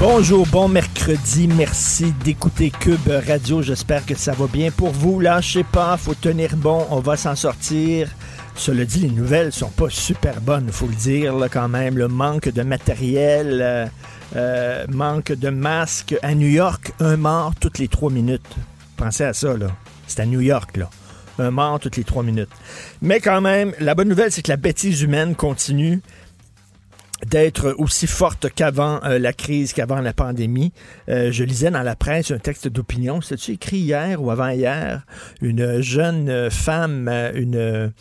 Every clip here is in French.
Bonjour, bon mercredi. Merci d'écouter Cube Radio. J'espère que ça va bien pour vous. Lâchez pas, faut tenir bon. On va s'en sortir. Cela dit, les nouvelles sont pas super bonnes, faut le dire là, quand même. Le manque de matériel, euh, euh, manque de masques. À New York, un mort toutes les trois minutes. Pensez à ça, là. C'est à New York, là. Un mort toutes les trois minutes. Mais quand même, la bonne nouvelle, c'est que la bêtise humaine continue d'être aussi forte qu'avant euh, la crise, qu'avant la pandémie. Euh, je lisais dans la presse un texte d'opinion, c'est-tu écrit hier ou avant-hier, une jeune femme, euh, une,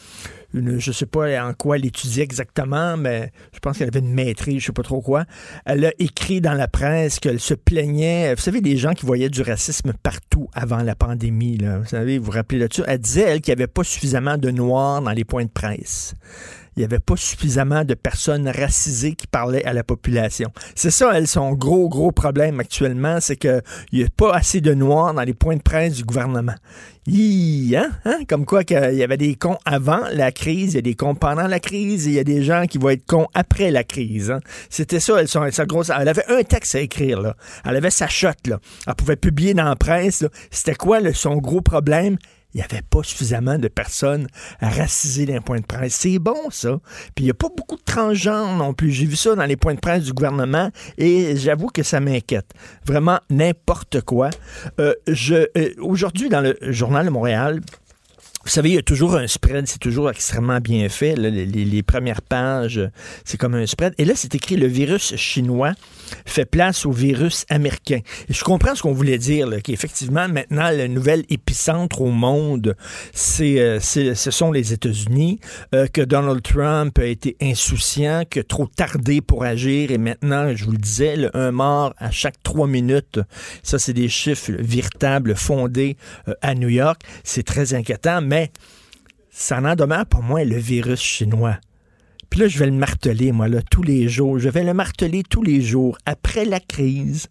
une, je sais pas en quoi elle étudiait exactement, mais je pense qu'elle avait une maîtrise, je sais pas trop quoi. Elle a écrit dans la presse qu'elle se plaignait. Vous savez, des gens qui voyaient du racisme partout avant la pandémie, là. Vous savez, vous vous rappelez là-dessus? Elle disait, elle, qu'il n'y avait pas suffisamment de noirs dans les points de presse il n'y avait pas suffisamment de personnes racisées qui parlaient à la population. C'est ça, elle, son gros, gros problème actuellement, c'est qu'il n'y a pas assez de noirs dans les points de presse du gouvernement. Hi, hein? hein? Comme quoi qu'il y avait des cons avant la crise, il y a des cons pendant la crise, il y a des gens qui vont être cons après la crise. Hein? C'était ça, elle, son, sa grosse... Elle avait un texte à écrire, là. Elle avait sa shot, là. Elle pouvait publier dans la presse, C'était quoi son gros problème? Il n'y avait pas suffisamment de personnes racisées dans les points de presse. C'est bon, ça. Puis il n'y a pas beaucoup de transgenres non plus. J'ai vu ça dans les points de presse du gouvernement et j'avoue que ça m'inquiète. Vraiment n'importe quoi. Euh, je, euh, aujourd'hui, dans le Journal de Montréal, vous savez, il y a toujours un spread, c'est toujours extrêmement bien fait. les, premières pages, c'est comme un spread. Et là, c'est écrit le virus chinois fait place au virus américain. Et je comprends ce qu'on voulait dire, qu'effectivement, maintenant, le nouvel épicentre au monde, euh, ce sont les États-Unis, euh, que Donald Trump a été insouciant, que trop tardé pour agir, et maintenant, je vous le disais, un mort à chaque trois minutes, ça, c'est des chiffres véritables fondés euh, à New York. C'est très inquiétant, mais ça n'en demeure pour moi le virus chinois. Puis là, je vais le marteler, moi, là, tous les jours. Je vais le marteler tous les jours. Après la crise,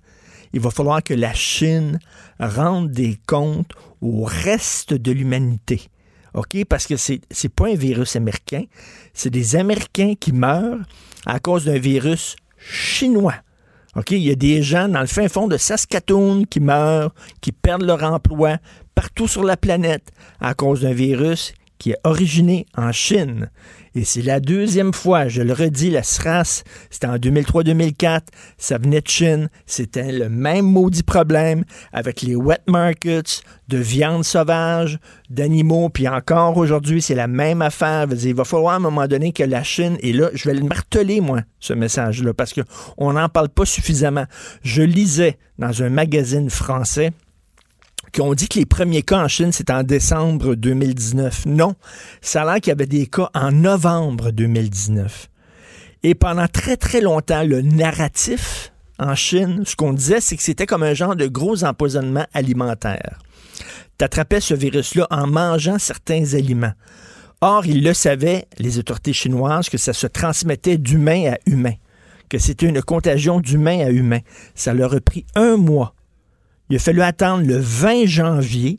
il va falloir que la Chine rende des comptes au reste de l'humanité. OK? Parce que c'est n'est pas un virus américain. C'est des Américains qui meurent à cause d'un virus chinois. OK? Il y a des gens dans le fin fond de Saskatoon qui meurent, qui perdent leur emploi partout sur la planète à cause d'un virus qui est originé en Chine. Et c'est la deuxième fois, je le redis, la SRAS, c'était en 2003-2004, ça venait de Chine, c'était le même maudit problème avec les wet markets de viande sauvage, d'animaux, puis encore aujourd'hui, c'est la même affaire. Il va falloir à un moment donné que la Chine, et là, je vais le marteler, moi, ce message-là, parce qu'on n'en parle pas suffisamment. Je lisais dans un magazine français, qui ont dit que les premiers cas en Chine, c'était en décembre 2019. Non, ça a l'air qu'il y avait des cas en novembre 2019. Et pendant très, très longtemps, le narratif en Chine, ce qu'on disait, c'est que c'était comme un genre de gros empoisonnement alimentaire. Tu attrapais ce virus-là en mangeant certains aliments. Or, ils le savaient, les autorités chinoises, que ça se transmettait d'humain à humain, que c'était une contagion d'humain à humain. Ça leur a pris un mois il a fallu attendre le 20 janvier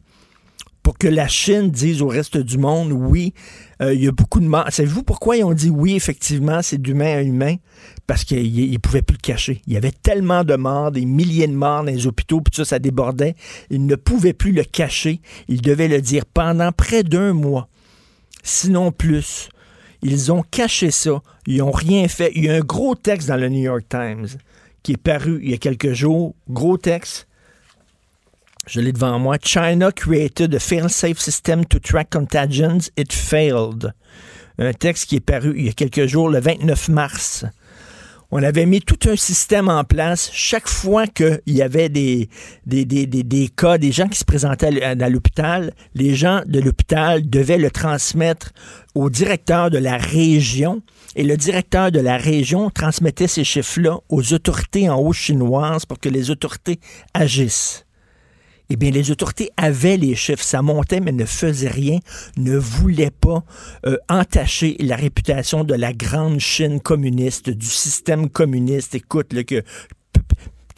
pour que la Chine dise au reste du monde, oui, euh, il y a beaucoup de morts. Savez-vous pourquoi ils ont dit oui, effectivement, c'est d'humain à humain? Parce qu'ils ne pouvaient plus le cacher. Il y avait tellement de morts, des milliers de morts dans les hôpitaux, puis ça, ça débordait. Ils ne pouvaient plus le cacher. Ils devaient le dire pendant près d'un mois, sinon plus. Ils ont caché ça. Ils n'ont rien fait. Il y a un gros texte dans le New York Times qui est paru il y a quelques jours. Gros texte je l'ai devant moi. China created a fail-safe system to track contagions. It failed. Un texte qui est paru il y a quelques jours, le 29 mars. On avait mis tout un système en place. Chaque fois qu'il y avait des, des, des, cas, des gens qui se présentaient à l'hôpital, les gens de l'hôpital devaient le transmettre au directeur de la région. Et le directeur de la région transmettait ces chiffres-là aux autorités en haut chinoises pour que les autorités agissent eh bien, les autorités avaient les chiffres. Ça montait, mais ne faisaient rien, ne voulaient pas euh, entacher la réputation de la grande Chine communiste, du système communiste. Écoute, là, que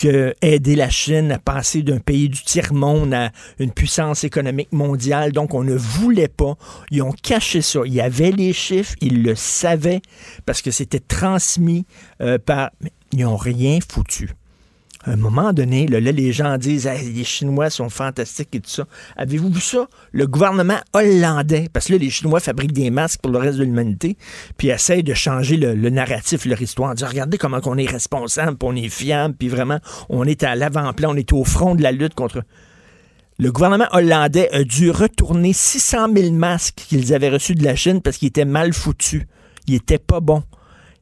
que aider la Chine à passer d'un pays du tiers-monde à une puissance économique mondiale. Donc, on ne voulait pas. Ils ont caché ça. Il y avait les chiffres, ils le savaient parce que c'était transmis euh, par... ils n'ont rien foutu. À un moment donné, là, les gens disent les Chinois sont fantastiques et tout ça. Avez-vous vu ça? Le gouvernement hollandais, parce que là, les Chinois fabriquent des masques pour le reste de l'humanité, puis essayent de changer le, narratif, leur histoire, dire regardez comment on est responsable, puis on est fiable, puis vraiment, on est à l'avant-plan, on est au front de la lutte contre. Le gouvernement hollandais a dû retourner 600 000 masques qu'ils avaient reçus de la Chine parce qu'ils étaient mal foutus. Ils étaient pas bons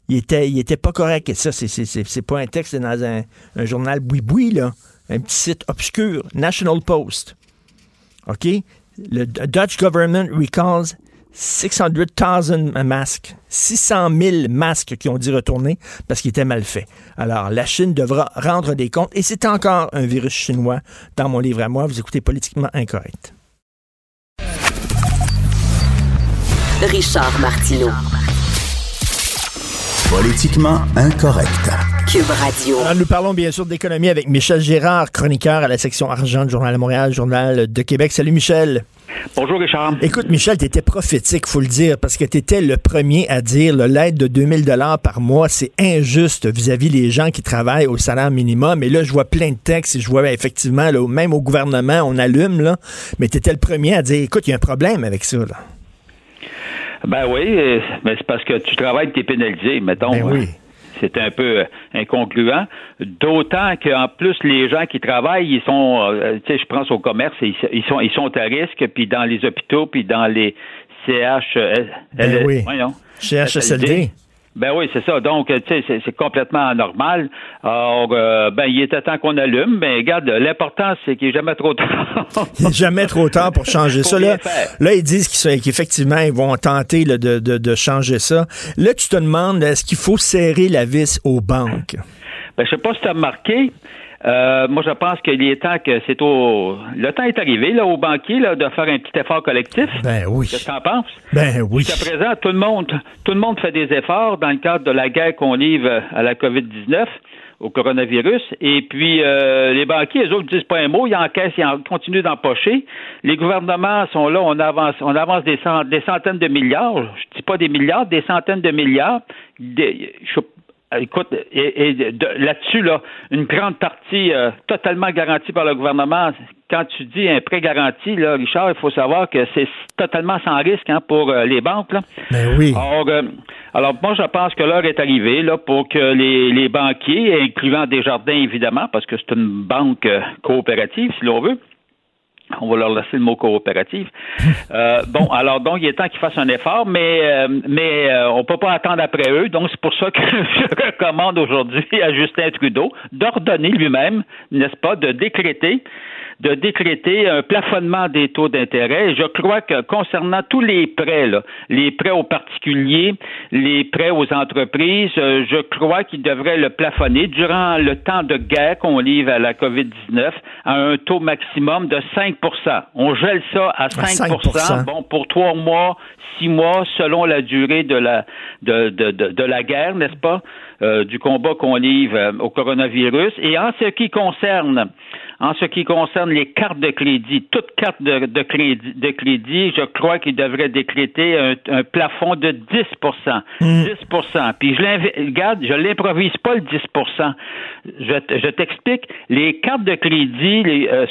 il était, il était pas correct. Et ça, c'est pas un texte dans un, journal boui-boui, là. Un petit site obscur, National Post. OK? Le Dutch government recalls 600,000 masques. 600 000 masques qui ont dit retourner parce qu'ils étaient mal faits. Alors, la Chine devra rendre des comptes. Et c'est encore un virus chinois dans mon livre à moi. Vous écoutez Politiquement Incorrect. Richard Martineau. Politiquement incorrect. Cube Radio. nous parlons bien sûr d'économie avec Michel Gérard, chroniqueur à la section argent du Journal de Montréal, Journal de Québec. Salut Michel. Bonjour Richard. Écoute Michel, tu étais prophétique, faut le dire, parce que tu étais le premier à dire l'aide de 2000 dollars par mois, c'est injuste vis-à-vis des gens qui travaillent au salaire minimum. Et là, je vois plein de textes et je vois effectivement, même au gouvernement, on allume, là, mais tu étais le premier à dire, écoute, il y a un problème avec ça. Là. Ben oui, euh, mais c'est parce que tu travailles, tu es pénalisé, mettons. Ben oui. C'est un peu euh, incongruent. D'autant qu'en plus, les gens qui travaillent, ils sont, euh, tu sais, je pense au commerce, ils, sont, ils sont à risque, puis dans les hôpitaux, puis dans les CH, ben oui. CHSLD. Ben oui, c'est ça. Donc, tu sais, c'est complètement anormal. Alors, euh, ben, il était temps qu'on allume. Mais regarde, l'important, c'est qu'il n'est jamais trop tard. il n'est jamais trop tard pour changer ça. Là, là, ils disent qu'effectivement, ils vont tenter de, de, de, changer ça. Là, tu te demandes, est-ce qu'il faut serrer la vis aux banques? Ben, je sais pas si tu as remarqué, euh, moi, je pense qu'il est temps que c'est au. Le temps est arrivé là, aux banquiers là, de faire un petit effort collectif. Ben oui. Qu'est-ce que tu en penses? Ben oui. Jusqu'à présent, tout le monde, tout le monde fait des efforts dans le cadre de la guerre qu'on livre à la COVID-19 au coronavirus. Et puis, euh, les banquiers, eux autres, disent pas un mot, ils encaissent, ils continuent d'empocher. Les gouvernements sont là, on avance, on avance des, centaines de milliards, je dis pas des milliards, des centaines de milliards. Des, je, écoute, et, là-dessus, là, une grande partie euh, totalement garantie par le gouvernement. Quand tu dis un prêt garanti, là, Richard, il faut savoir que c'est totalement sans risque hein, pour euh, les banques. Là. Ben oui. Alors, moi, je pense que l'heure est arrivée là, pour que les, les banquiers, incluant Desjardins évidemment, parce que c'est une banque coopérative, si l'on veut, on va leur laisser le mot coopérative. Euh, bon, alors donc il est temps qu'ils fassent un effort, mais euh, mais euh, on peut pas attendre après eux. Donc c'est pour ça que je recommande aujourd'hui à Justin Trudeau d'ordonner lui-même, n'est-ce pas, de décréter de décréter un plafonnement des taux d'intérêt. Je crois que concernant tous les prêts, là, les prêts aux particuliers, les prêts aux entreprises, euh, je crois qu'il devrait le plafonner durant le temps de guerre qu'on livre à la COVID-19 à un taux maximum de 5% On gèle ça à 5%, bon, pour trois mois, six mois, selon la durée de la, de, de, de, la guerre, n'est-ce pas, euh, du combat qu'on livre euh, au coronavirus. Et en ce qui concerne en ce qui concerne les cartes de crédit, toutes cartes de, de crédit, de crédit, je crois qu'il devrait décréter un, plafond de 10% 10 mm. Puis je regarde, je l'improvise pas le 10 Je, je t'explique, les cartes de crédit, les, euh,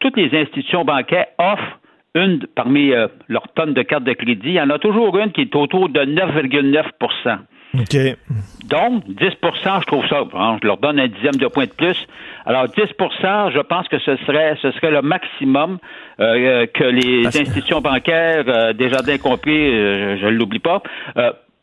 toutes les institutions bancaires offrent une parmi euh, leurs tonnes de cartes de crédit, il y en a toujours une qui est autour de 9,9 donc, 10% je trouve ça, hein, je leur donne un dixième de point de plus. Alors, 10% je pense que ce serait, ce serait le maximum euh, que les institutions bancaires, euh, Desjardins compris, euh, je ne l'oublie pas,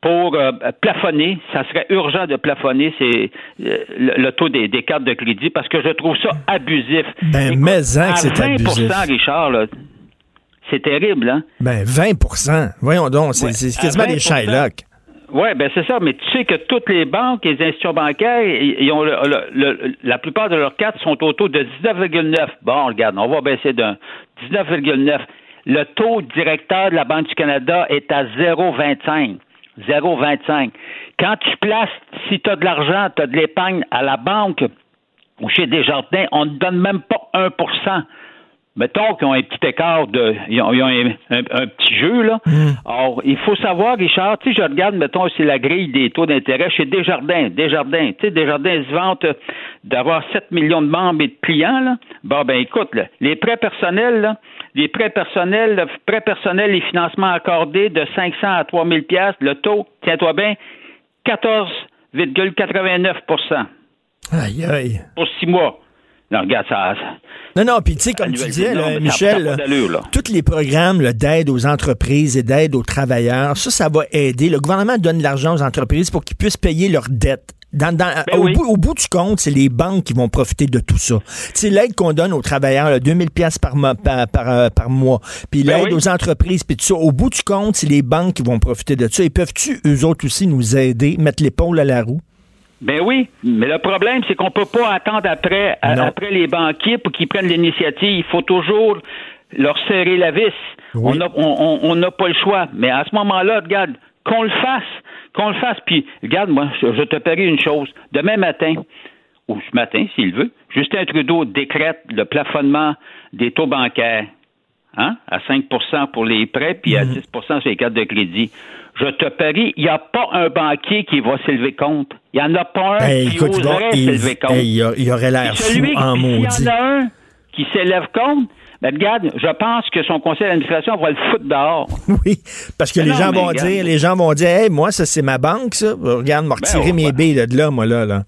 pour euh, plafonner, ça serait urgent de plafonner c'est le, taux des, cartes de crédit parce que je trouve ça abusif. Ben, mais hein, c'est abusif. Richard, c'est terrible, hein? Ben, 20% Voyons donc, c'est quasiment des Shylock. Oui, ben c'est ça, mais tu sais que toutes les banques, les institutions bancaires, ils ont la plupart de leurs cartes sont au taux de 19,9. Bon, regarde, on va baisser d'un 19,9. Le taux directeur de la Banque du Canada est à 0,25. 0,25. Quand tu places, si tu as de l'argent, tu as de l'épargne à la banque ou chez Desjardins, on ne donne même pas 1 Mettons qu'ils ont un petit écart de. Ils ont, un, petit jeu, là. Mm. Alors, il faut savoir, Richard, tu sais, je regarde, mettons, c'est la grille des taux d'intérêt chez Desjardins. Desjardins, tu sais, Desjardins se vante d'avoir 7 millions de membres et de clients, là. Bon, ben, écoute, les prêts personnels, là, les prêts personnels, prêts personnels et financements accordés de 500 à 3000 pièces, le taux, tiens-toi bien, 14,89 Aïe, aïe. Pour six mois. Non, regarde ça. Non, non, puis tu sais, comme tu disais, Michel, tous les programmes d'aide aux entreprises et d'aide aux travailleurs, ça, ça va aider. Le gouvernement donne de l'argent aux entreprises pour qu'ils puissent payer leurs dettes. Dans, ben au, bout, au, bout, du compte, c'est les banques qui vont profiter de tout ça. C'est l'aide qu'on donne aux travailleurs, 2000 pièces par, par, par, euh, par, mois, puis ben l'aide aux entreprises, puis tout ça. Au bout du compte, c'est les banques qui vont profiter de ça. Et peuvent-tu, eux autres aussi, nous aider, mettre l'épaule à la roue? Ben oui, mais le problème, c'est qu'on peut pas attendre après, après les banquiers pour qu'ils prennent l'initiative. Il faut toujours leur serrer la vis. On n'a on, on, pas le choix. Mais à ce moment-là, regarde, qu'on le fasse, qu'on le fasse. Puis, regarde, moi, je, te parie une chose. Demain matin, ou ce matin, s'il veut, Justin Trudeau décrète le plafonnement des taux bancaires. Hein, à 5% pour les prêts, puis à 10 mhm. sur les cartes de crédit je te parie, il n'y a pas un banquier qui va s'élever contre. Il n'y en a pas un qui oserait s'élever contre. il, y aurait l'air fou en maudit. Il y en a un qui s'élève contre, ben, regarde, je pense que son conseil d'administration va le foutre dehors. Oui, parce que les gens vont dire, les gens vont dire, hey, moi, ça, c'est ma banque, ça. Regarde, me ben, retirer mes billes de là, moi, là, là.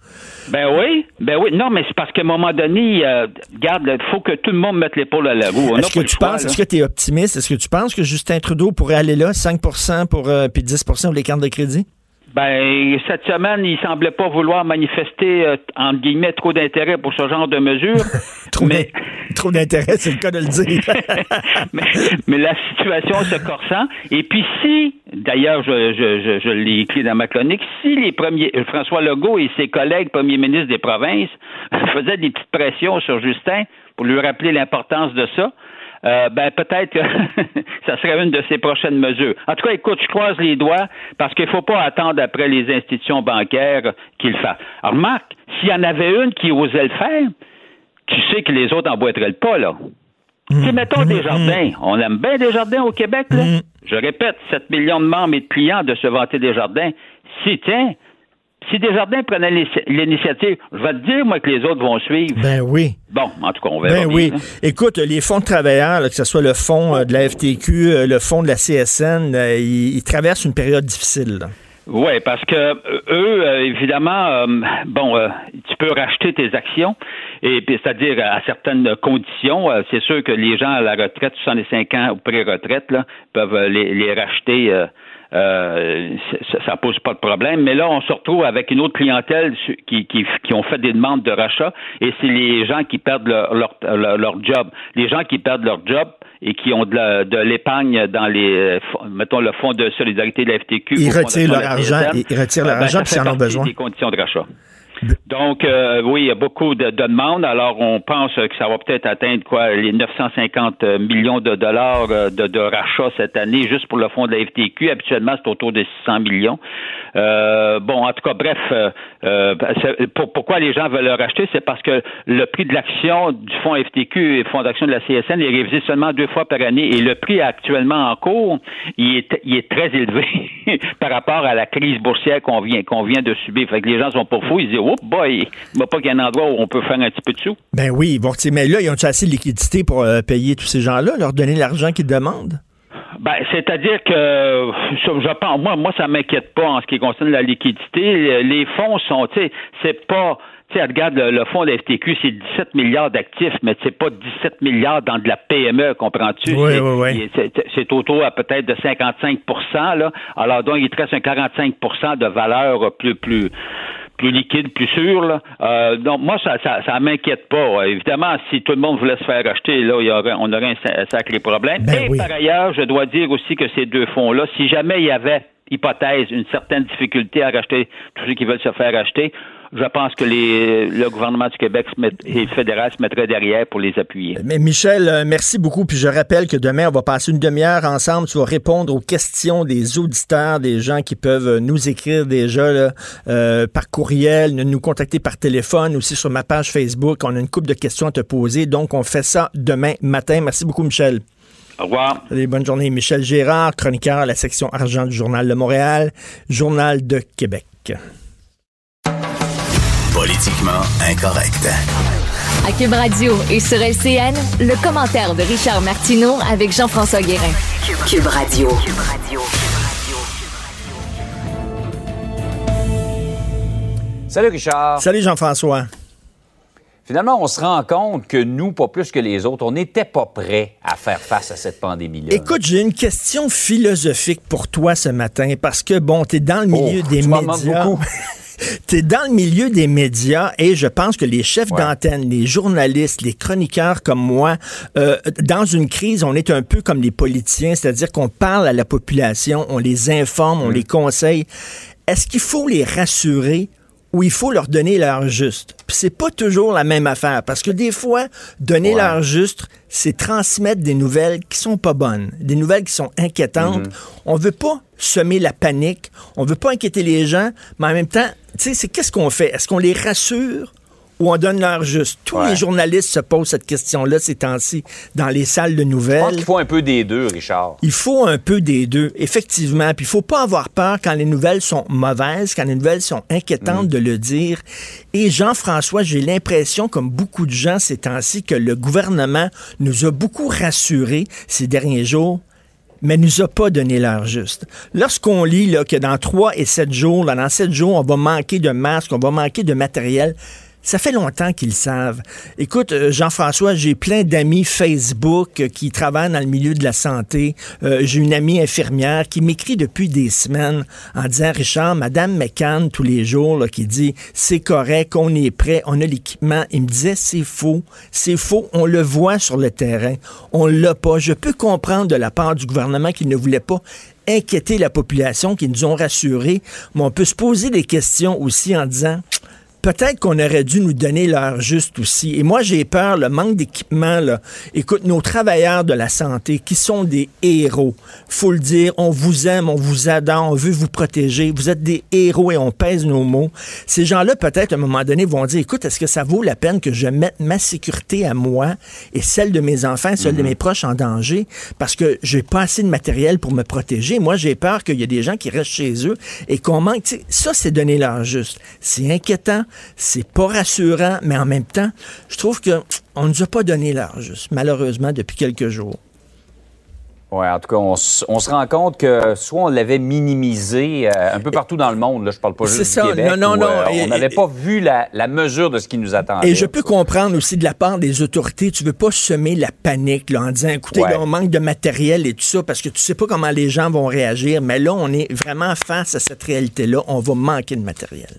Ben oui, ben oui. Non, mais c'est parce qu'à un moment donné, euh, regarde, il faut que tout le monde mette l'épaule à la roue. Est-ce que tu penses, est-ce que tu es optimiste? Est-ce que tu penses que Justin Trudeau pourrait aller là, 5 pour, euh, puis 10% pour les cartes de crédit? Ben, cette semaine, il semblait pas vouloir manifester, euh, entre guillemets, trop d'intérêt pour ce genre de mesures. trop, mais... trop d'intérêt, c'est le cas de le dire. mais, la situation se corsant. Et puis si, d'ailleurs, je, je, je, l'ai écrit dans ma chronique, si les premiers, François Legault et ses collègues premiers ministres des provinces faisaient des petites pressions sur Justin pour lui rappeler l'importance de ça, euh, ben peut-être que ça serait une de ses prochaines mesures. En tout cas, écoute, je croise les doigts parce qu'il ne faut pas attendre après les institutions bancaires qu'il fassent. Alors, Marc, s'il y en avait une qui osait le faire, tu sais que les autres emboîteraient le pas, là. Mmh. mettons des jardins. On aime bien des jardins au Québec, là. Mmh. Je répète, 7 millions de membres et de clients de se vanter des jardins. Si, tiens, si Desjardins prenait l'initiative, je vais te dire, moi, que les autres vont suivre. Ben oui. Bon, en tout cas, on verra. Ben oui. Écoute, les fonds de travailleurs, que ce soit le fonds euh, de la FTQ, euh, le fonds de la CSN, euh, ils, traversent une période difficile. Oui, parce que eux, évidemment, bon, tu peux racheter tes actions, et c'est-à-dire à certaines conditions. c'est sûr que les gens à la retraite, 65 ans ou pré-retraite, là, peuvent les, les racheter euh, ça, pose pas de problème. Mais là, on se retrouve avec une autre clientèle qui, qui, qui ont fait des demandes de rachat et c'est les gens qui perdent leur, leur, leur, job. Les gens qui perdent leur job et qui ont de l'épargne dans les, mettons, le fonds de solidarité de la FTQ. Ils retirent leur argent, ils retirent leur ben, argent parce qu'ils en ont besoin. Des conditions de rachat. Donc, euh, oui, il y a beaucoup de, demandes. Alors, on pense que ça va peut-être atteindre quoi les 950 millions de dollars euh, de, de rachat cette année juste pour le fonds de la FTQ. Habituellement, c'est autour de 600 millions. Euh, bon, en tout cas, bref, euh, pourquoi les gens veulent le racheter, c'est parce que le prix de l'action du fonds FTQ et fonds d'action de la CSN est révisé seulement deux fois par année et le prix actuellement en cours, il est, il est très élevé par rapport à la crise boursière qu'on vient, qu'on vient de subir. Fait que les gens sont pas fous, ils disent, oh boy, il n'y a pas qu'il y a un endroit où on peut faire un petit peu de sous. Ben oui, bon, mais là, ils ont assez de liquidité pour euh, payer tous ces gens-là, leur donner l'argent qu'ils demandent? Ben, c'est-à-dire que je pense, moi, moi, ça m'inquiète pas en ce qui concerne la liquidité. Les fonds sont, tu sais, c'est pas tu sais, regarde, le, fonds de la FTQ, c'est 17 milliards d'actifs, mais c'est pas 17 milliards dans de la PME, comprends-tu? Oui, oui, oui. C'est autour à peut-être de 55% là. Alors, donc, il te reste un 45% de valeur plus, plus, plus liquide, plus sûr. Là. Euh, donc, moi, ça ça, ça m'inquiète pas. Évidemment, si tout le monde voulait se faire acheter, là, il y aurait, on aurait un sacré problème. Ben Et par ailleurs, je dois dire aussi que ces deux fonds-là, si jamais il y avait hypothèse, une certaine difficulté à racheter tous ceux qui veulent se faire acheter, je pense que les, le gouvernement du Québec et le fédéral se mettraient derrière pour les appuyer. Mais Michel, euh, merci beaucoup. Puis je rappelle que demain, on va passer une demi-heure ensemble. Tu vas répondre aux questions des auditeurs, des gens qui peuvent nous écrire déjà là, euh, par courriel, nous contacter par téléphone, aussi sur ma page Facebook. On a une couple de questions à te poser. Donc, on fait ça demain matin. Merci beaucoup, Michel. Au revoir. Allez, bonne journée. Michel Gérard, chroniqueur à la section argent du Journal de Montréal, Journal de Québec. Politiquement incorrect. À Cube Radio et sur LCN, le commentaire de Richard Martineau avec Jean-François Guérin. Cube Radio. Salut Richard. Salut Jean-François. Finalement, on se rend compte que nous, pas plus que les autres, on n'était pas prêts à faire face à cette pandémie-là. Écoute, j'ai une question philosophique pour toi ce matin parce que, bon, tu es dans le milieu Oh, des tu m'en demandes médias. Tu es dans le milieu des médias et je pense que les chefs d'antenne, les journalistes, les chroniqueurs comme moi, euh, dans une crise, on est un peu comme les politiciens, c'est-à-dire qu'on parle à la population, on les informe, Mm. on les conseille. Est-ce qu'il faut les rassurer ou il faut leur donner l'heure juste? Puis c'est pas toujours la même affaire parce que des fois, donner Ouais. l'heure juste, c'est transmettre des nouvelles qui sont pas bonnes, des nouvelles qui sont inquiétantes. On veut pas semer la panique, on veut pas inquiéter les gens, mais en même temps, tu sais, c'est qu'est-ce qu'on fait? Est-ce qu'on les rassure? Ou on donne l'heure juste? Tous Ouais. les journalistes se posent cette question-là ces temps-ci dans les salles de Je pense nouvelles. qu'il faut un peu des deux, Richard. Il faut un peu des deux, effectivement. Puis il faut pas avoir peur quand les nouvelles sont mauvaises, quand les nouvelles sont inquiétantes de le dire. Et Jean-François, j'ai l'impression, comme beaucoup de gens ces temps-ci, que le gouvernement nous a beaucoup rassurés ces derniers jours mais nous a pas donné l'heure juste. Lorsqu'on lit là, que dans 3 et 7 jours, là, dans 7 jours, on va manquer de masques, on va manquer de matériel, ça fait longtemps qu'ils savent. Écoute, euh, Jean-François, j'ai plein d'amis Facebook euh, qui travaillent dans le milieu de la santé. Euh, j'ai une amie infirmière qui m'écrit depuis des semaines en disant, Richard, Madame McCann, tous les jours, là, qui dit, c'est correct, on est prêt, on a l'équipement. Il me disait, c'est faux, c'est faux, on le voit sur le terrain, on l'a pas. Je peux comprendre de la part du gouvernement qu'il ne voulait pas inquiéter la population, qui nous ont rassurés, mais on peut se poser des questions aussi en disant, peut-être qu'on aurait dû nous donner l'heure juste aussi. Et moi, j'ai peur, le manque d'équipement, là. Écoute, nos travailleurs de la santé, qui sont des héros, faut le dire, on vous aime, on vous adore, on veut vous protéger, vous êtes des héros et on pèse nos mots. Ces gens-là, peut-être, à un moment donné, vont dire, écoute, est-ce que ça vaut la peine que je mette ma sécurité à moi et celle de mes enfants, celle de mes proches en danger, parce que j'ai pas assez de matériel pour me protéger. Moi, j'ai peur qu'il y ait des gens qui restent chez eux et qu'on manque. Ça, c'est donner l'heure juste. C'est inquiétant, c'est pas rassurant, mais en même temps, je trouve que on nous a pas donné l'heure juste, malheureusement, depuis quelques jours. Ouais, en tout cas, on, se rend compte que soit on l'avait minimisé euh, un peu partout dans le monde, là, je parle pas juste ça. du Québec, Non, non, où, non. euh, Et- on n'avait pas vu la, la mesure de ce qui nous attendait. Et je peux comprendre aussi de la part des autorités, tu veux pas semer la panique là, en disant, écoutez, Ouais. là, on manque de matériel et tout ça, parce que tu sais pas comment les gens vont réagir, mais là, on est vraiment face à cette réalité-là, on va manquer de matériel.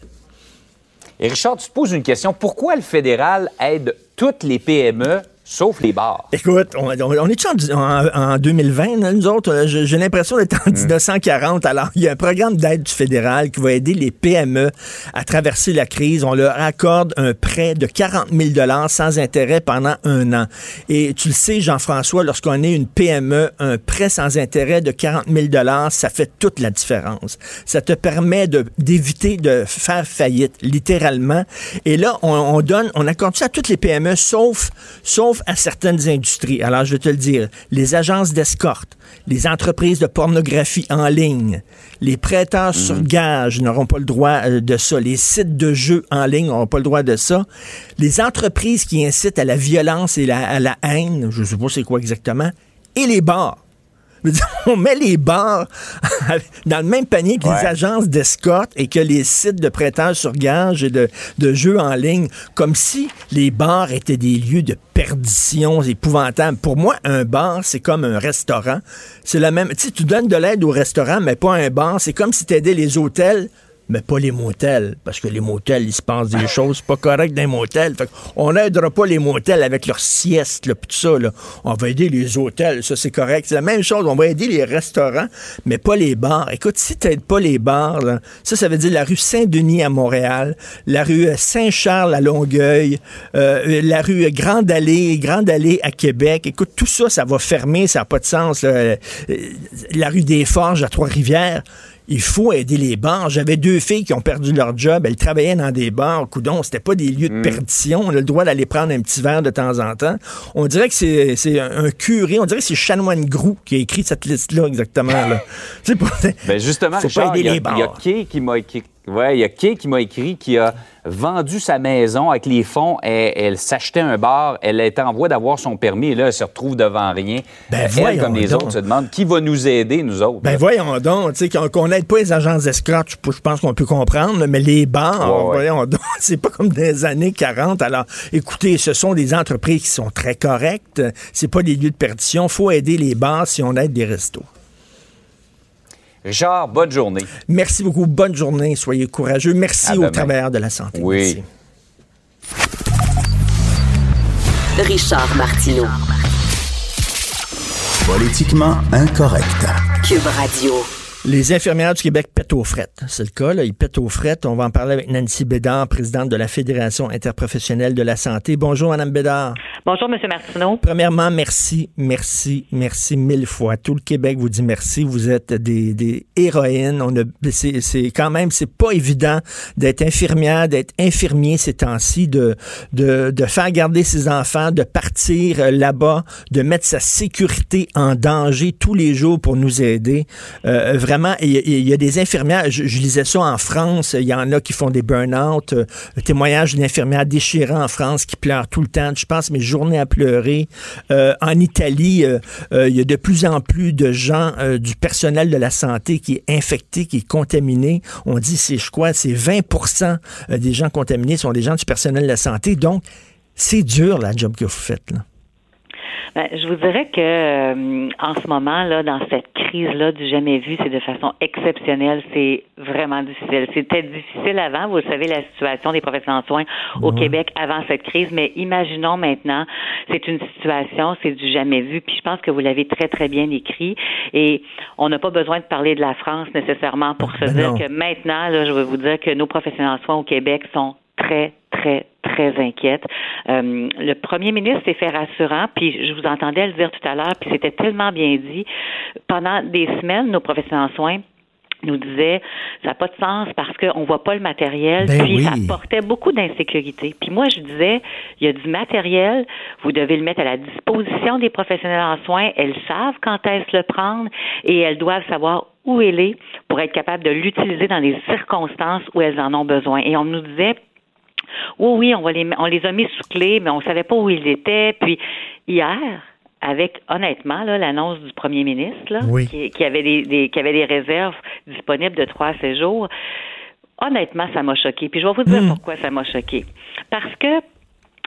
Et Richard, tu te poses une question. Pourquoi le fédéral aide toutes les PME sauf les bars? Écoute, on, on- on est en, en, en 2020, là, nous autres? là? J'ai l'impression d'être en 1940. Alors, il y a un programme d'aide du fédéral qui va aider les PME à traverser la crise. On leur accorde un prêt de 40 000 sans intérêt pendant un an. Et tu le sais, Jean-François, lorsqu'on est une PME, un prêt sans intérêt de 40 000 ça fait toute la différence. Ça te permet de- d'éviter de, faire faillite, littéralement. Et là, on, on donne, on accorde ça à toutes les PME, sauf, sauf à certaines industries. Alors, je vais te le dire, les agences d'escorte, les entreprises de pornographie en ligne, les prêteurs sur gage n'auront pas le droit euh, de ça, les sites de jeux en ligne n'auront pas le droit de ça, les entreprises qui incitent à la violence et la- à la haine, je ne sais pas c'est quoi exactement, et les bars. On met les bars dans le même panier que les agences d'escorte et que les sites de prêtage sur gage et de, de jeux en ligne, comme si les bars étaient des lieux de perdition épouvantables. Pour moi, un bar, c'est comme un restaurant. C'est la même. Tu sais, tu donnes de l'aide au restaurant, mais pas un bar. C'est comme si tu aidais les hôtels mais pas les motels, parce que les motels, il se passe des choses pas correctes dans les motels. Fait on n'aidera pas les motels avec leur sieste, là, pis tout ça. Là. On va aider les hôtels, ça c'est correct. C'est la même chose, on va aider les restaurants, mais pas les bars. Écoute, si tu pas les bars, là, ça, ça veut dire la rue Saint-Denis à Montréal, la rue Saint-Charles à Longueuil, euh, la rue Grande Allée, Grande Allée à Québec. Écoute, tout ça, ça va fermer, ça n'a pas de sens. là. Euh, La rue des Forges à Trois-Rivières. Il faut aider les bars. J'avais deux filles qui ont perdu leur job. Elles travaillaient dans des bars. Coudon, c'était pas des lieux de perdition. On a le droit d'aller prendre un petit verre de temps en temps. On dirait que c'est c'est un curé. On dirait que c'est Chanoine Grou qui a écrit cette liste-là exactement. Là. Pour- Ben justement, Faut pas Richard, aider il y a, y. Kay qui m'a écrit. Ouais, il y a Kay qui m'a écrit qui a vendu sa maison avec les fonds. Elle, elle s'achetait un bar. Elle était en voie d'avoir son permis et là, elle se retrouve devant rien. Ben, elle, voyons comme les donc. autres, se demande qui va nous aider, nous autres. Ben là? voyons donc, qu'on n'aide pas les agences d'escorte, je, je pense qu'on peut comprendre, mais les bars, Ouais, ouais. voyons donc, c'est pas comme des années 40. Alors, écoutez, ce sont des entreprises qui sont très correctes, c'est pas des lieux de perdition, faut aider les bars si on aide des restos. Richard, bonne journée. Merci beaucoup, bonne journée, soyez courageux. Merci À aux demain. travailleurs de la santé. Oui. Merci. Richard Martineau. Politiquement incorrect. Cube Radio. Les infirmières du Québec pètent aux frettes. C'est le cas, là. Ils pètent aux frettes. On va en parler avec Nancy Bédard, présidente de la Fédération interprofessionnelle de la santé. Bonjour, Madame Bédard. Bonjour, M. Martineau. Premièrement, merci, merci, merci mille fois. Tout le Québec vous dit merci. Vous êtes des, des héroïnes. On a, c'est, c'est quand même, c'est pas évident d'être infirmière, d'être infirmier ces temps-ci, de, de, de faire garder ses enfants, de partir euh, là-bas, de mettre sa sécurité en danger tous les jours pour nous aider. Euh, vraiment, il y, a- il y a des infirmières, je, lisais ça en France, il y en a qui font des burn-out. Euh, témoignage d'une infirmière déchirée en France qui pleure tout le temps. Je passe mes journées à pleurer. Euh, en Italie, euh, euh, il y a de plus en plus de gens du personnel de la santé qui est infecté, qui est contaminé. On dit, c'est je crois, c'est 20% euh, des gens contaminés sont des gens du personnel de la santé. Donc, c'est dur la job que vous faites. Là. Ben, je vous dirais que euh, en ce moment là, dans cette crise-là du jamais vu, c'est de façon exceptionnelle. C'est vraiment difficile. C'était difficile avant. Vous savez la situation des professionnels en soins au Québec avant cette crise, mais imaginons maintenant, c'est une situation, c'est du jamais vu. Puis je pense que vous l'avez très très bien écrit. Et on n'a pas besoin de parler de la France nécessairement pour se Ben dire non. que maintenant, là, je vais vous dire que nos professionnels en soins au Québec sont très, très, très inquiète. Euh, le premier ministre s'est fait rassurant, puis je vous entendais le dire tout à l'heure, puis c'était tellement bien dit. Pendant des semaines, nos professionnels en soins nous disaient ça n'a pas de sens parce qu'on voit pas le matériel, Ben puis oui. ça portait beaucoup d'insécurité. Puis moi, je disais, il y a du matériel, vous devez le mettre à la disposition des professionnels en soins, elles savent quand est-ce le prendre et elles doivent savoir où elle est pour être capable de l'utiliser dans les circonstances où elles en ont besoin. Et on nous disait, oui, oui, on, va les, on les a mis sous clé, mais on savait pas où ils étaient. Puis hier, avec honnêtement l'annonce du premier ministre là, Oui. qui, qui avait des, des- qui avait des réserves disponibles de trois à six jours, honnêtement, ça m'a choqué. Puis je vais vous dire Hmm. pourquoi ça m'a choqué. Parce que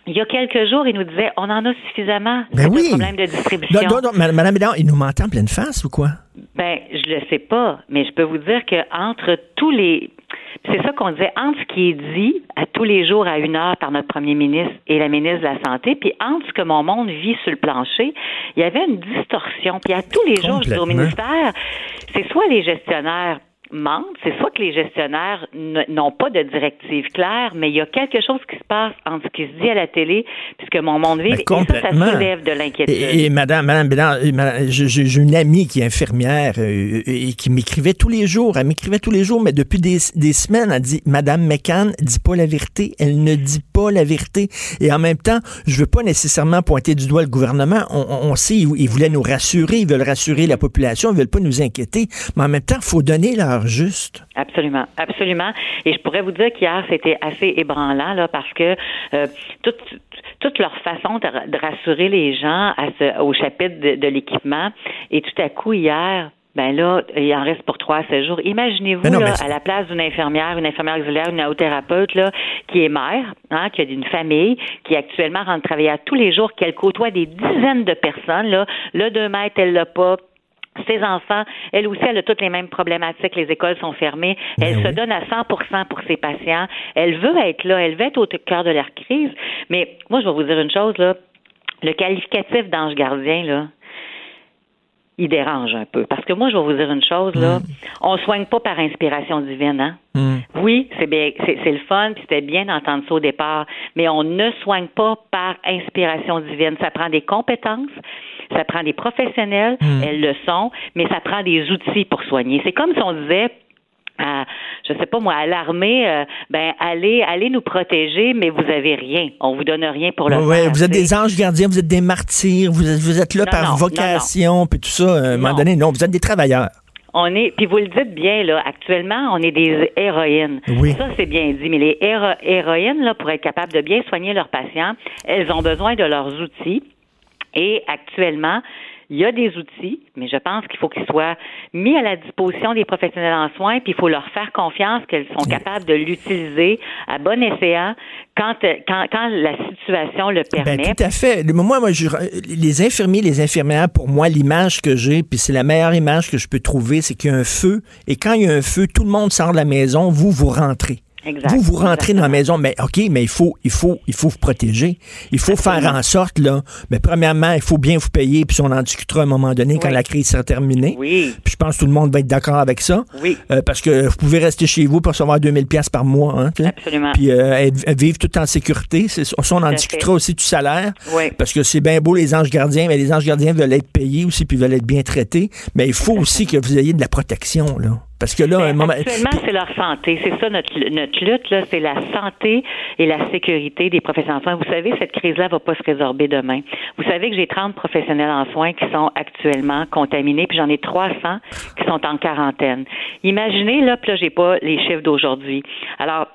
il y a quelques jours, il nous disait on en a suffisamment. Ben oui. un problème de distribution. Non, non, non, ma- Madame Bédard, il nous mentait en pleine face ou quoi? Ben, je le sais pas, mais je peux vous dire que entre tous les c'est ça qu'on disait, entre ce qui est dit à tous les jours à une heure par notre premier ministre et la ministre de la Santé, puis entre ce que mon monde vit sur le plancher, il y avait une distorsion. Puis à tous les jours, je dis au ministère, c'est soit les gestionnaires mentent, c'est soit que les gestionnaires n'ont pas de directive claire, mais il y a quelque chose qui se passe entre ce qui se dit à la télé et ce que mon monde vit. Ben, et ça, ça soulève de l'inquiétude. Et, et Madame, Madame j'ai une amie qui est infirmière euh, et qui m'écrivait tous les jours. Elle m'écrivait tous les jours, mais depuis des, des semaines, elle dit Madame McCann dit pas la vérité. Elle ne dit pas la vérité. Et en même temps, je veux pas nécessairement pointer du doigt le gouvernement. On, on- sait, ils, ils voulaient nous rassurer, ils veulent rassurer la population, ils veulent pas nous inquiéter. Mais en même temps, faut donner l'argent valeur juste? Absolument, absolument. Et je pourrais vous dire qu'hier, c'était assez ébranlant, là, parce que euh, toute, toute leur façon de, rassurer les gens à ce, au chapitre de, de l'équipement, et tout à coup, hier, ben là, il en reste pour trois à sept jours. Imaginez-vous, à la place d'une infirmière, une infirmière auxiliaire, une naothérapeute, là, qui est mère, hein, qui a une famille, qui actuellement rentre travailler à tous les jours, qu'elle côtoie des dizaines de personnes, là, le deux mètres, elle l'a pas, ses enfants, elle aussi, elle a toutes les mêmes problématiques. Les écoles sont fermées. Ben elle se donne à 100% pour ses patients. Elle veut être là. Elle veut être au cœur de leur crise. Mais moi, je vais vous dire une chose, là. Le qualificatif d'ange gardien, là, il dérange un peu. Parce que moi, je vais vous dire une chose, là. Mm. On soigne pas par inspiration divine, hein? Mm. Oui, c'est bien, c'est, le fun, puis c'était bien d'entendre ça au départ, mais on ne soigne pas par inspiration divine. Ça prend des compétences, ça prend des professionnels, mm. elles le sont, mais ça prend des outils pour soigner. C'est comme si on disait, à, je sais pas moi, à l'armée, euh, ben allez, allez nous protéger, mais vous avez rien. On vous donne rien pour le ouais, Vous êtes des anges gardiens, vous êtes des martyrs, vous êtes, vous êtes là par vocation, puis tout ça. À un moment donné, non, vous êtes des travailleurs. On est, puis vous le dites bien là. Actuellement, on est des héroïnes. Oui. Ça c'est bien dit. Mais les héroïnes là, pour être capables de bien soigner leurs patients, elles ont besoin de leurs outils. Et actuellement, il y a des outils, mais je pense qu'il faut qu'ils soient mis à la disposition des professionnels en soins, puis il faut leur faire confiance qu'elles sont capables de l'utiliser à bon escient quand, quand, quand la situation le ben, permet. Ben, tout à fait. Moi, moi je, les infirmiers, les infirmières, pour moi, l'image que j'ai, puis c'est la meilleure image que je peux trouver, c'est qu'il y a un feu, et quand il y a un feu, tout le monde sort de la maison, vous, vous rentrez vous, vous rentrez dans la maison, mais OK, mais il faut, il faut, il faut vous protéger. Il faut faire en sorte, là, mais premièrement, il faut bien vous payer, puis on en discutera à un moment donné quand la crise sera terminée. Oui. Puis je pense que tout le monde va être d'accord avec ça. Oui. Euh, parce que vous pouvez rester chez vous pour recevoir 2000 pièces par mois. Hein, Absolument. Puis euh, vivre tout en sécurité. Ça, on en discutera aussi du salaire. Oui. Parce que c'est bien beau les anges gardiens, mais les anges gardiens veulent être payés aussi, puis veulent être bien traités. Mais il faut aussi que vous ayez de la protection, là. Parce que là, un moment... Actuellement, c'est leur santé. C'est ça notre, notre lutte, là, c'est la santé et la sécurité des professionnels en soins. Vous savez, cette crise-là ne va pas se résorber demain. Vous savez que j'ai 30 professionnels en soins qui sont actuellement contaminés, puis j'en ai 300 qui sont en quarantaine. Imaginez, là, puis là, j'ai pas les chiffres d'aujourd'hui. Alors,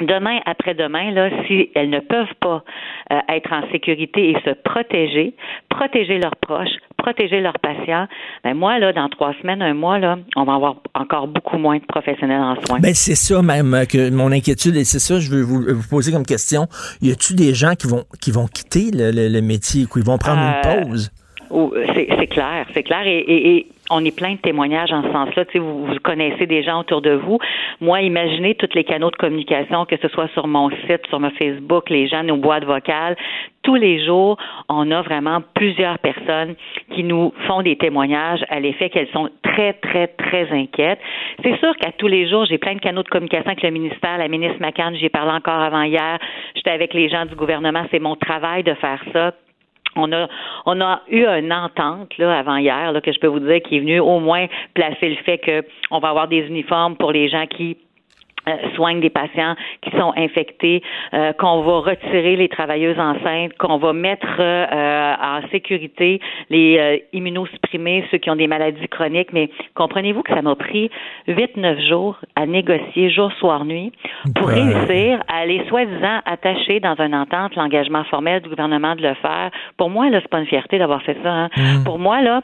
demain, après-demain, là, si elles ne peuvent pas euh, être en sécurité et se protéger, protéger leurs proches, protéger leurs patients, ben moi, là, dans trois semaines, un mois, là, on va avoir encore beaucoup moins de professionnels en soins. Ben c'est ça même euh, que mon inquiétude, et c'est ça je veux vous, poser comme question. Y a-tu des gens qui vont qui vont quitter le, métier, qui vont prendre une euh, c'est clair, c'est clair. et, on est plein de témoignages en ce sens-là. Tu vous, connaissez des gens autour de vous. Moi, imaginez tous les canaux de communication, que ce soit sur mon site, sur mon Facebook, les gens, nos boîtes vocales. Tous les jours, on a vraiment plusieurs personnes qui nous font des témoignages à l'effet qu'elles sont très, très, très inquiètes. C'est sûr qu'à tous les jours, j'ai plein de canaux de communication avec le ministère, la ministre McCann, j'y ai parlé encore avant hier. J'étais avec les gens du gouvernement. C'est mon travail de faire ça on a, on a eu une entente là, avant hier là, que je peux vous dire qui est venue au moins placer le fait qu'on va avoir des uniformes pour les gens qui euh, soignent des patients qui sont infectés, euh, qu'on va retirer les travailleuses enceintes, qu'on va mettre euh, en sécurité les immunosupprimés, ceux qui ont des maladies chroniques. Mais comprenez-vous que ça m'a pris huit, neuf jours à négocier jour, soir, nuit pour réussir à aller soi-disant attacher dans une entente l'engagement formel du gouvernement de le faire. Pour moi, là, c'est pas une fierté d'avoir fait ça. Hein. Mmh. Pour moi, là,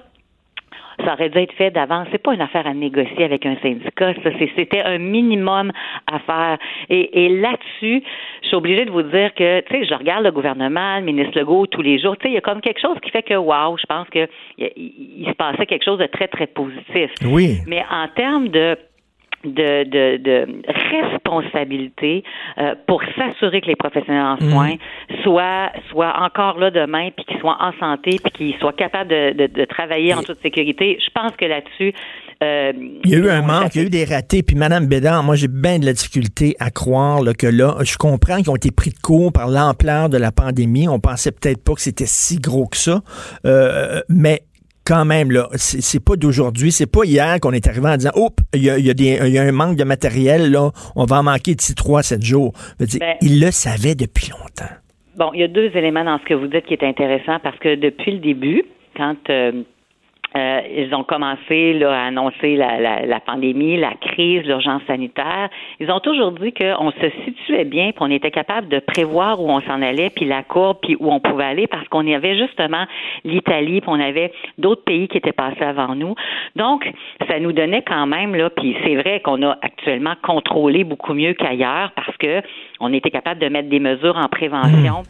ça aurait dû être fait d'avance. C'est pas une affaire à négocier avec un syndicat. C'était un minimum à faire. Et, là-dessus, je suis obligée de vous dire que, tu sais, je regarde le gouvernement, le ministre Legault tous les jours. Tu sais, il y a comme quelque chose qui fait que, waouh, je pense qu'il il, se passait quelque chose de très, très positif. Oui. Mais en termes de de, de, de responsabilité euh, pour s'assurer que les professionnels en mhm. soins soient, soient encore là demain, puis qu'ils soient en santé, puis qu'ils soient capables de, de, travailler en toute sécurité. Je pense que là-dessus, euh, il y a eu un manque, il y a eu des ratés. Puis Mme Bédard, moi, j'ai bien de la difficulté à croire que là, je comprends qu'ils ont été pris de court par l'ampleur de la pandémie. On pensait peut-être pas que c'était si gros que ça. Euh, mais quand même, là, c'est pas d'aujourd'hui, c'est pas hier qu'on est arrivé en disant, oups, il y a, y, a y a, un manque de matériel, là, on va en manquer d'ici trois, sept jours. Dire, ben, il le savait depuis longtemps. Bon, il y a deux éléments dans ce que vous dites qui est intéressant parce que depuis le début, quand euh, Euh, ils ont commencé là, à annoncer la, la, la pandémie, la crise, l'urgence sanitaire. Ils ont toujours dit qu'on se situait bien, puis on était capable de prévoir où on s'en allait, puis la courbe, puis où on pouvait aller, parce qu'on y avait justement l'Italie, puis on avait d'autres pays qui étaient passés avant nous. Donc, ça nous donnait quand même là, puis c'est vrai qu'on a actuellement contrôlé beaucoup mieux qu'ailleurs, parce que on était capable de mettre des mesures en prévention.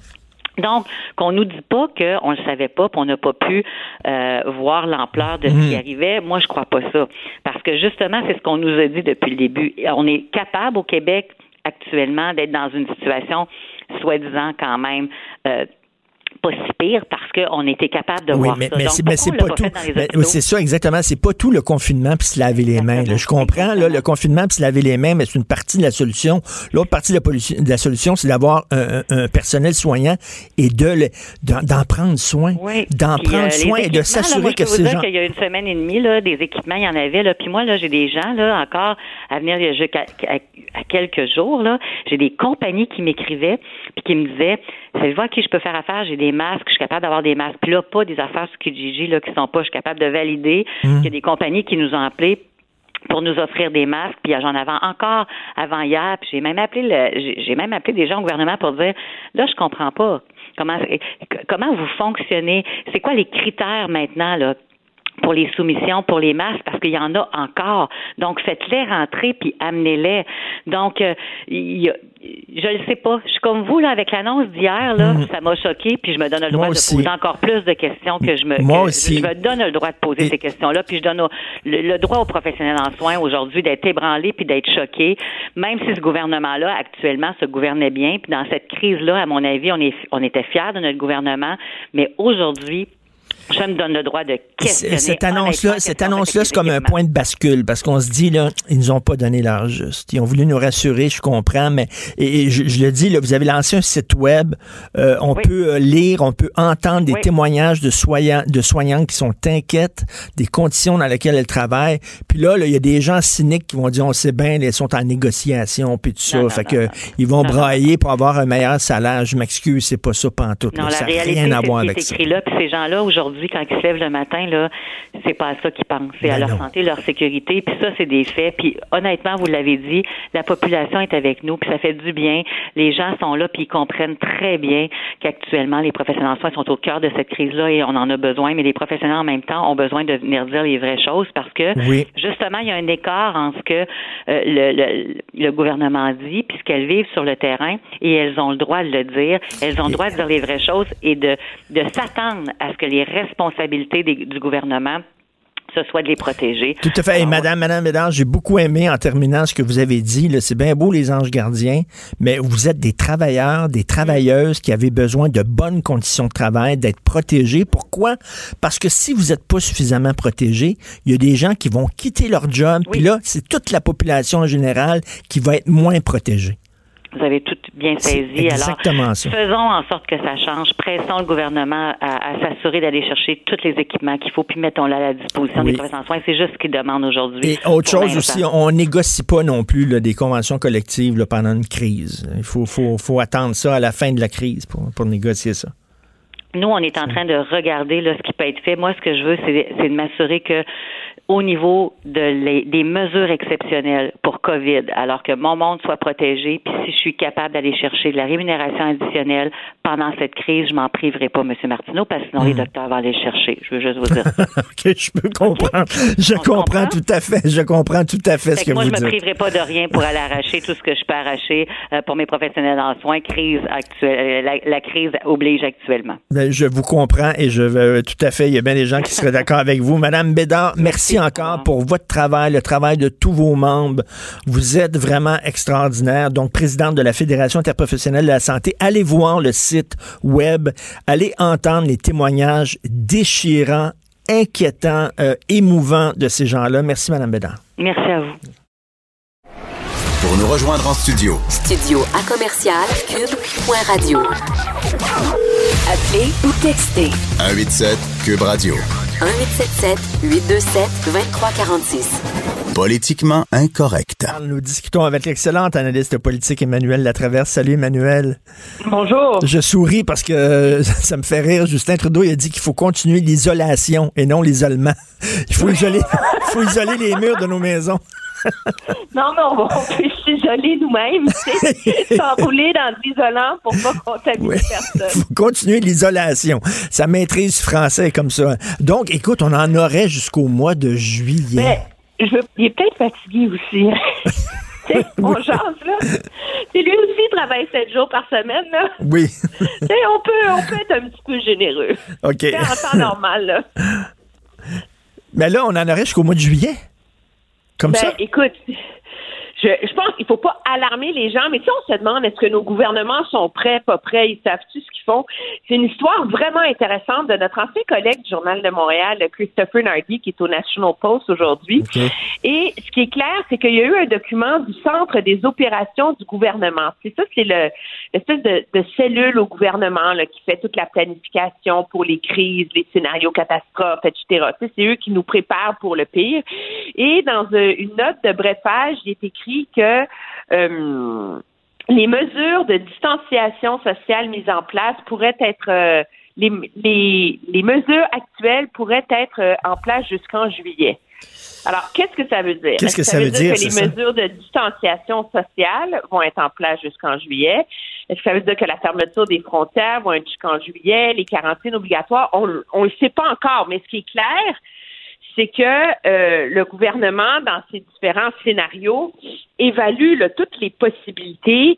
Donc, qu'on nous dit pas qu'on ne le savait pas, qu'on n'a pas pu euh, voir l'ampleur de ce qui arrivait, moi je crois pas ça. Parce que justement, c'est ce qu'on nous a dit depuis le début. On est capable au Québec actuellement d'être dans une situation soi-disant quand même euh, pas si pire parce qu'on était capable de oui, voir mais, ça. Mais c'est, pas tout. c'est ça, exactement. C'est pas tout le confinement puis se laver les mains. là. Je comprends, là, le confinement puis se laver les mains, mais c'est une partie de la solution. L'autre partie de la, pollution- de la solution, c'est d'avoir un, personnel soignant et de le- d'en, prendre soin. Oui. D'en prendre euh, soin et de s'assurer que ces gens. qu'il y a une semaine et demie, là, des équipements, il y en avait. Là. Puis moi, là, j'ai des gens là encore à venir il y a juste à, à- à quelques jours. Là, j'ai des compagnies qui m'écrivaient puis qui me disaient Savez-vous à qui je peux faire affaire? J'ai des masques, je suis capable d'avoir des masques. Puis là, pas des affaires sur Kijiji là, qui sont pas, je suis capable de valider. Hum. Il y a des compagnies qui nous ont appelés pour nous offrir des masques. Puis j'en avais encore avant hier. Puis j'ai même appelé le, j'ai j'ai même appelé des gens au gouvernement pour dire là je comprends pas comment comment vous fonctionnez? C'est quoi les critères maintenant là? Pour les soumissions, pour les masques, parce qu'il y en a encore. Donc, faites-les rentrer puis amenez-les. Donc, euh, y a- je ne sais pas. Je suis comme vous, là, avec l'annonce d'hier, là, ça m'a choqué, puis je me donne le droit Moi de aussi. poser encore plus de questions que je me... Moi que aussi. Je me donne le droit de poser Et- ces questions-là, puis je donne au- le, le droit aux professionnels en soins aujourd'hui d'être ébranlés puis d'être choqués, même si ce gouvernement-là, actuellement, se gouvernait bien. Puis dans cette crise-là, à mon avis, on, est, on était fiers de notre gouvernement, mais aujourd'hui, je me donne le droit de questionner. Cette annonce-là, cette annonce-là, avec c'est comme un point de bascule parce qu'on se dit là, ils nous ont pas donné l'heure juste. Ils ont voulu nous rassurer, je comprends, mais et, et je, je le dis là, vous avez lancé un site web, euh, on Oui. peut euh, lire, on peut entendre des Oui. témoignages de soignants, de soignantes qui sont inquiètes des conditions dans lesquelles elles travaillent. Puis là, il y a des gens cyniques qui vont dire, on sait bien, elles sont en négociation, puis tout ça, Non, fait non, que non. ils vont brailler pour avoir un meilleur salaire. Je m'excuse, c'est pas ça pantoute. Non, là. la ça n'a rien à voir avec ça. écrit là. Puis ces gens-là, aujourd'hui, quand ils se lèvent le matin, là, c'est pas à ça qu'ils pensent. C'est à Ben leur non. santé, leur sécurité. Puis ça, c'est des faits. Puis honnêtement, vous l'avez dit, la population est avec nous. Puis ça fait du bien. Les gens sont là, puis ils comprennent très bien qu'actuellement, les professionnels en soins sont au cœur de cette crise-là et on en a besoin. Mais les professionnels, en même temps, ont besoin de venir dire les vraies choses parce que Oui. justement, il y a un écart en ce que euh, le, le, le gouvernement dit, puis ce qu'elles vivent sur le terrain, et elles ont le droit de le dire. Elles ont le droit de dire les vraies choses et de, de s'attendre à ce que les responsabilités des- du gouvernement ce soit de les protéger. Tout à fait. Et madame, madame Bédard, j'ai beaucoup aimé en terminant ce que vous avez dit. C'est bien beau, les anges gardiens, mais vous êtes des travailleurs, des travailleuses qui avaient besoin de bonnes conditions de travail, d'être protégés. Pourquoi? Parce que si vous n'êtes pas suffisamment protégés, il y a des gens qui vont quitter leur job. Puis là, c'est toute la population en général qui va être moins protégée. Vous avez tout bien saisi. exactement Alors, ça. faisons en sorte que ça change. Pressons le gouvernement à, à s'assurer d'aller chercher tous les équipements qu'il faut, puis mettons-le à la disposition Oui. des professionnels en soins. C'est juste ce qu'ils demandent aujourd'hui. Et autre chose aussi, on négocie pas non plus là, des conventions collectives là, pendant une crise. Il faut, faut, faut attendre ça à la fin de la crise pour, pour négocier ça. Nous, on est en train de regarder là, ce qui peut être fait. Moi, ce que je veux, c'est de m'assurer que au niveau de les- des mesures exceptionnelles pour COVID, alors que mon monde soit protégé, puis si je suis capable d'aller chercher de la rémunération additionnelle pendant cette crise, je m'en priverai pas, M. Martineau, parce que sinon Hmm. les docteurs vont aller le chercher. Je veux juste vous dire. ça. OK, je peux comprendre. Je comprends comprend? tout à fait. Je comprends tout à fait ce Fait que, que moi, vous je me dites. priverai pas de rien pour aller arracher tout ce que je peux arracher euh, pour mes professionnels en soins. Crise actuelle, la, la crise oblige actuellement. Ben, je vous comprends et je veux tout à fait. Il y a bien des gens qui seraient d'accord avec vous. Madame Bédard, merci, Merci. encore pour votre travail, le travail de tous vos membres. Vous êtes vraiment extraordinaire. Donc, présidente de la Fédération interprofessionnelle de la santé, allez voir le site web, allez entendre les témoignages déchirants, inquiétants, euh, émouvants de ces gens-là. Merci, Madame Bédard. Merci à vous. Pour nous rejoindre en studio, Studio à commercial cube.radio. Appelez ou textez 187 Cube Radio. 1877 827 2346. Politiquement incorrect. Nous discutons avec l'excellente analyste politique Emmanuel Latraverse. Salut Emmanuel. Bonjour. Je souris parce que euh, ça me fait rire. Justin Trudeau il a dit qu'il faut continuer l'isolation et non l'isolement. Il faut isoler, il faut isoler les murs de nos maisons. Non, non, on peut s'isoler nous-mêmes, s'enrouler dans l'isolant pour pas contaminer Oui. personne. faut continuer l'isolation. Ça maîtrise français comme ça. Donc, écoute, on en aurait jusqu'au mois de juillet. Mais je veux, il est peut-être fatigué aussi. On jase, là. C'est lui aussi il travaille sept jours par semaine, là. Oui. On peut, on peut être un petit peu généreux. OK. C'est en temps normal, là. Mais là, on en aurait jusqu'au mois de juillet. Comme Ben, ça? écoute, je, je pense qu'il faut pas alarmer les gens, mais sais, on se demande est-ce que nos gouvernements sont prêts, pas prêts, ils savent-tu ce qu'ils font? C'est une histoire vraiment intéressante de notre ancien collègue du Journal de Montréal, Christopher Nardi, qui est au National Post aujourd'hui. Et ce qui est clair, c'est qu'il y a eu un document du Centre des opérations du gouvernement. C'est ça, c'est le l'espèce de, de cellule au gouvernement là, qui fait toute la planification pour les crises, les scénarios catastrophes, etc. C'est eux qui nous préparent pour le pire. Et dans euh, une note de brefage, il est écrit que euh, les mesures de distanciation sociale mises en place pourraient être euh, les, les, les mesures actuelles pourraient être euh, en place jusqu'en juillet. Alors, qu'est-ce que ça veut dire? Qu'est-ce Est-ce que ça veut dire, que les ça? mesures de distanciation sociale vont être en place jusqu'en juillet? Est-ce que ça veut dire que la fermeture des frontières va être jusqu'en juillet? Les quarantaines obligatoires? On ne le sait pas encore, mais ce qui est clair, c'est que euh, le gouvernement, dans ses différents scénarios, évalue là, toutes les possibilités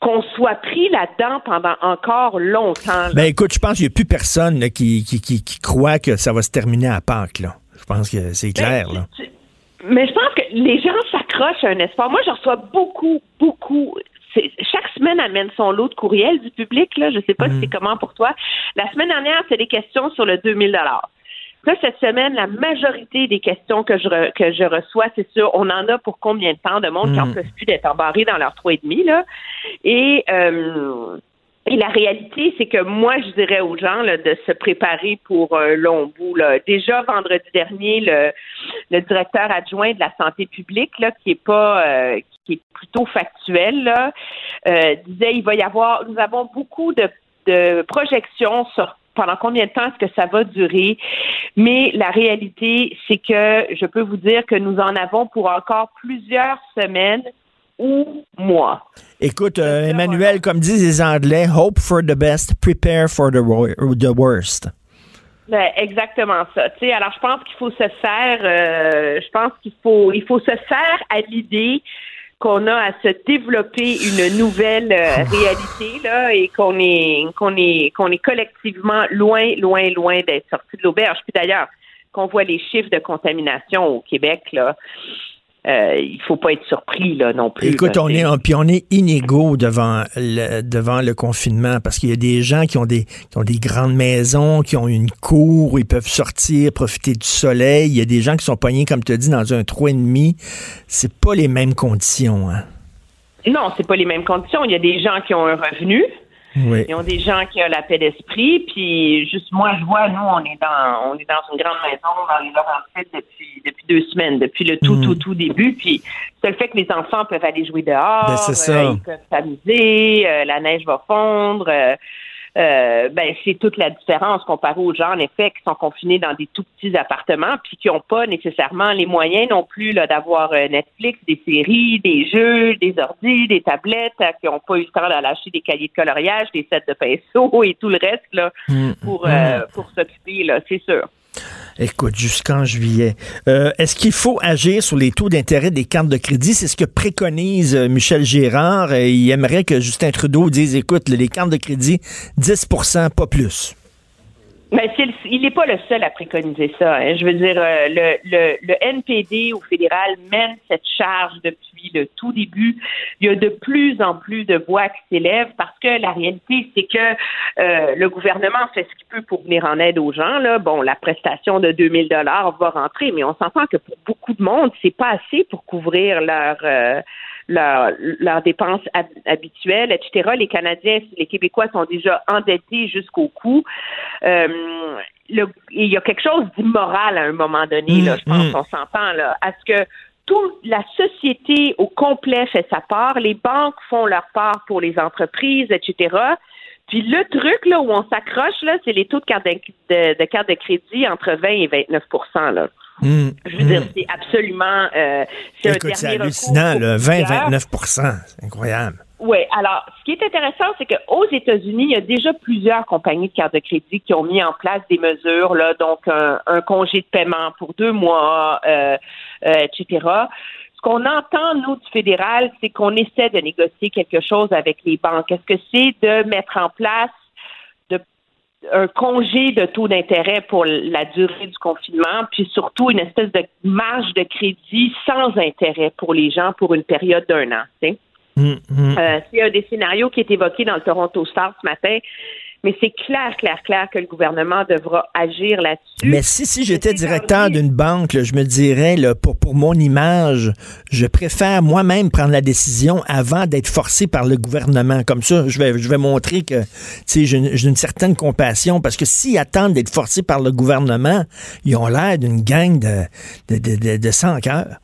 qu'on soit pris là-dedans pendant encore longtemps. là. Ben écoute, je pense qu'il n'y a plus personne là, qui, qui, qui, qui croit que ça va se terminer à Pâques. Là. Je pense que c'est clair. Ben, Là. Mais je pense que les gens s'accrochent à un espoir. Moi, je reçois beaucoup, beaucoup. Chaque semaine amène son lot de courriels du public. Là. Je ne sais pas si c'est comment pour toi. La semaine dernière, c'est des questions sur le 2000 Là, cette semaine, la majorité des questions que je, re- que je reçois, c'est sûr, on en a pour combien de temps de monde qui en Mm. peuvent plus d'être embarrés dans leur trois et demi, là? Et, euh, et la réalité, c'est que moi, je dirais aux gens là, de se préparer pour un long bout. Là. Déjà, vendredi dernier, le, le directeur adjoint de la santé publique, là, qui est pas euh, qui est plutôt factuel, là, euh, disait il va y avoir nous avons beaucoup de, de projections sur pendant combien de temps est-ce que ça va durer? Mais la réalité, c'est que je peux vous dire que nous en avons pour encore plusieurs semaines ou mois. Écoute, euh, Emmanuel, comme disent les Anglais, hope for the best, prepare for the, wor- the worst. Ben, exactement ça. Alors je pense qu'il faut se faire, euh, je pense qu'il faut, il faut se faire à l'idée qu'on a à se développer une nouvelle euh, réalité là et qu'on est, qu'on est, qu'on est collectivement loin, loin, loin d'être sorti de l'auberge. Puis d'ailleurs, qu'on voit les chiffres de contamination au Québec là, euh, il faut pas être surpris là non plus. Écoute, là, on est, on- puis on est inégaux devant le, devant le confinement parce qu'il y a des gens qui ont des, qui ont des grandes maisons, qui ont une cour où ils peuvent sortir, profiter du soleil. Il y a des gens qui sont pognés, comme tu as dit, dans un trou et demi. C'est pas les mêmes conditions. Hein? Non, c'est pas les mêmes conditions. Il y a des gens qui ont un revenu. Oui. Ils ont des gens qui ont la paix d'esprit, puis juste moi, je vois, nous, on est dans, on est dans une grande maison dans les Laurentides depuis, depuis deux semaines, depuis le tout, Mm. tout, tout début, puis c'est le fait que les enfants peuvent aller jouer dehors, Ben, c'est ça. euh, ils peuvent s'amuser, euh, la neige va fondre, euh, euh, ben c'est toute la différence comparé aux gens, en effet, qui sont confinés dans des tout petits appartements, puis qui n'ont pas nécessairement les moyens non plus là, d'avoir euh, Netflix, des séries, des jeux, des ordis, des tablettes, euh, qui n'ont pas eu le temps d'aller acheter des cahiers de coloriage, des sets de pinceaux et tout le reste là, Mm. pour, euh, pour s'occuper, là, c'est sûr. Écoute, jusqu'en juillet. Euh, Est-ce qu'il faut agir sur les taux d'intérêt des cartes de crédit? C'est ce que préconise euh, Michel Gérard. Euh, il aimerait que Justin Trudeau dise, écoute, les cartes de crédit, 10% pas plus. Mais le- il n'est pas le seul à préconiser ça. hein. Je veux dire, le, le, le NPD au fédéral mène cette charge depuis le tout début. Il y a de plus en plus de voix qui s'élèvent parce que la réalité, c'est que euh, le gouvernement fait ce qu'il peut pour venir en aide aux gens. Là. Bon, la prestation de 2000 dollars va rentrer, mais on s'entend que pour beaucoup de monde, c'est pas assez pour couvrir leur euh, leurs dépenses habituelles, etc. Les Canadiens, les Québécois sont déjà endettés jusqu'au cou. Euh, il y a quelque chose d'immoral à un moment donné, là, je pense mm-hmm. qu'on s'entend, là, à ce que toute la société au complet fait sa part, les banques font leur part pour les entreprises, etc. Puis le truc là où on s'accroche là, c'est les taux de carte de, de, carte de crédit entre 20 et 29 là. Mmh, Je veux dire, mmh. c'est absolument. Euh, c'est hallucinant, le 20-29 C'est incroyable. Oui, alors, ce qui est intéressant, c'est qu'aux États-Unis, il y a déjà plusieurs compagnies de cartes de crédit qui ont mis en place des mesures, là, donc un, congé de paiement pour deux mois, euh, euh, etc. Ce qu'on entend, nous, du fédéral, c'est qu'on essaie de négocier quelque chose avec les banques. Est-ce que c'est de mettre en place un congé de taux d'intérêt pour la durée du confinement, puis surtout une espèce de marge de crédit sans intérêt pour les gens pour une période d'un an. Hum, hum. Euh, c'est un des scénarios qui est évoqué dans le Toronto Star ce matin. Mais c'est clair, clair, clair que le gouvernement devra agir là-dessus. Mais si, si j'étais directeur d'une banque, je me dirais, là, pour, pour mon image, je préfère moi-même prendre la décision avant d'être forcé par le gouvernement. Comme ça, je vais, je vais montrer que j'ai une, une certaine compassion. Parce que s'ils attendent d'être forcés par le gouvernement, ils ont l'air d'une gang de, de, de, de, sans cœur.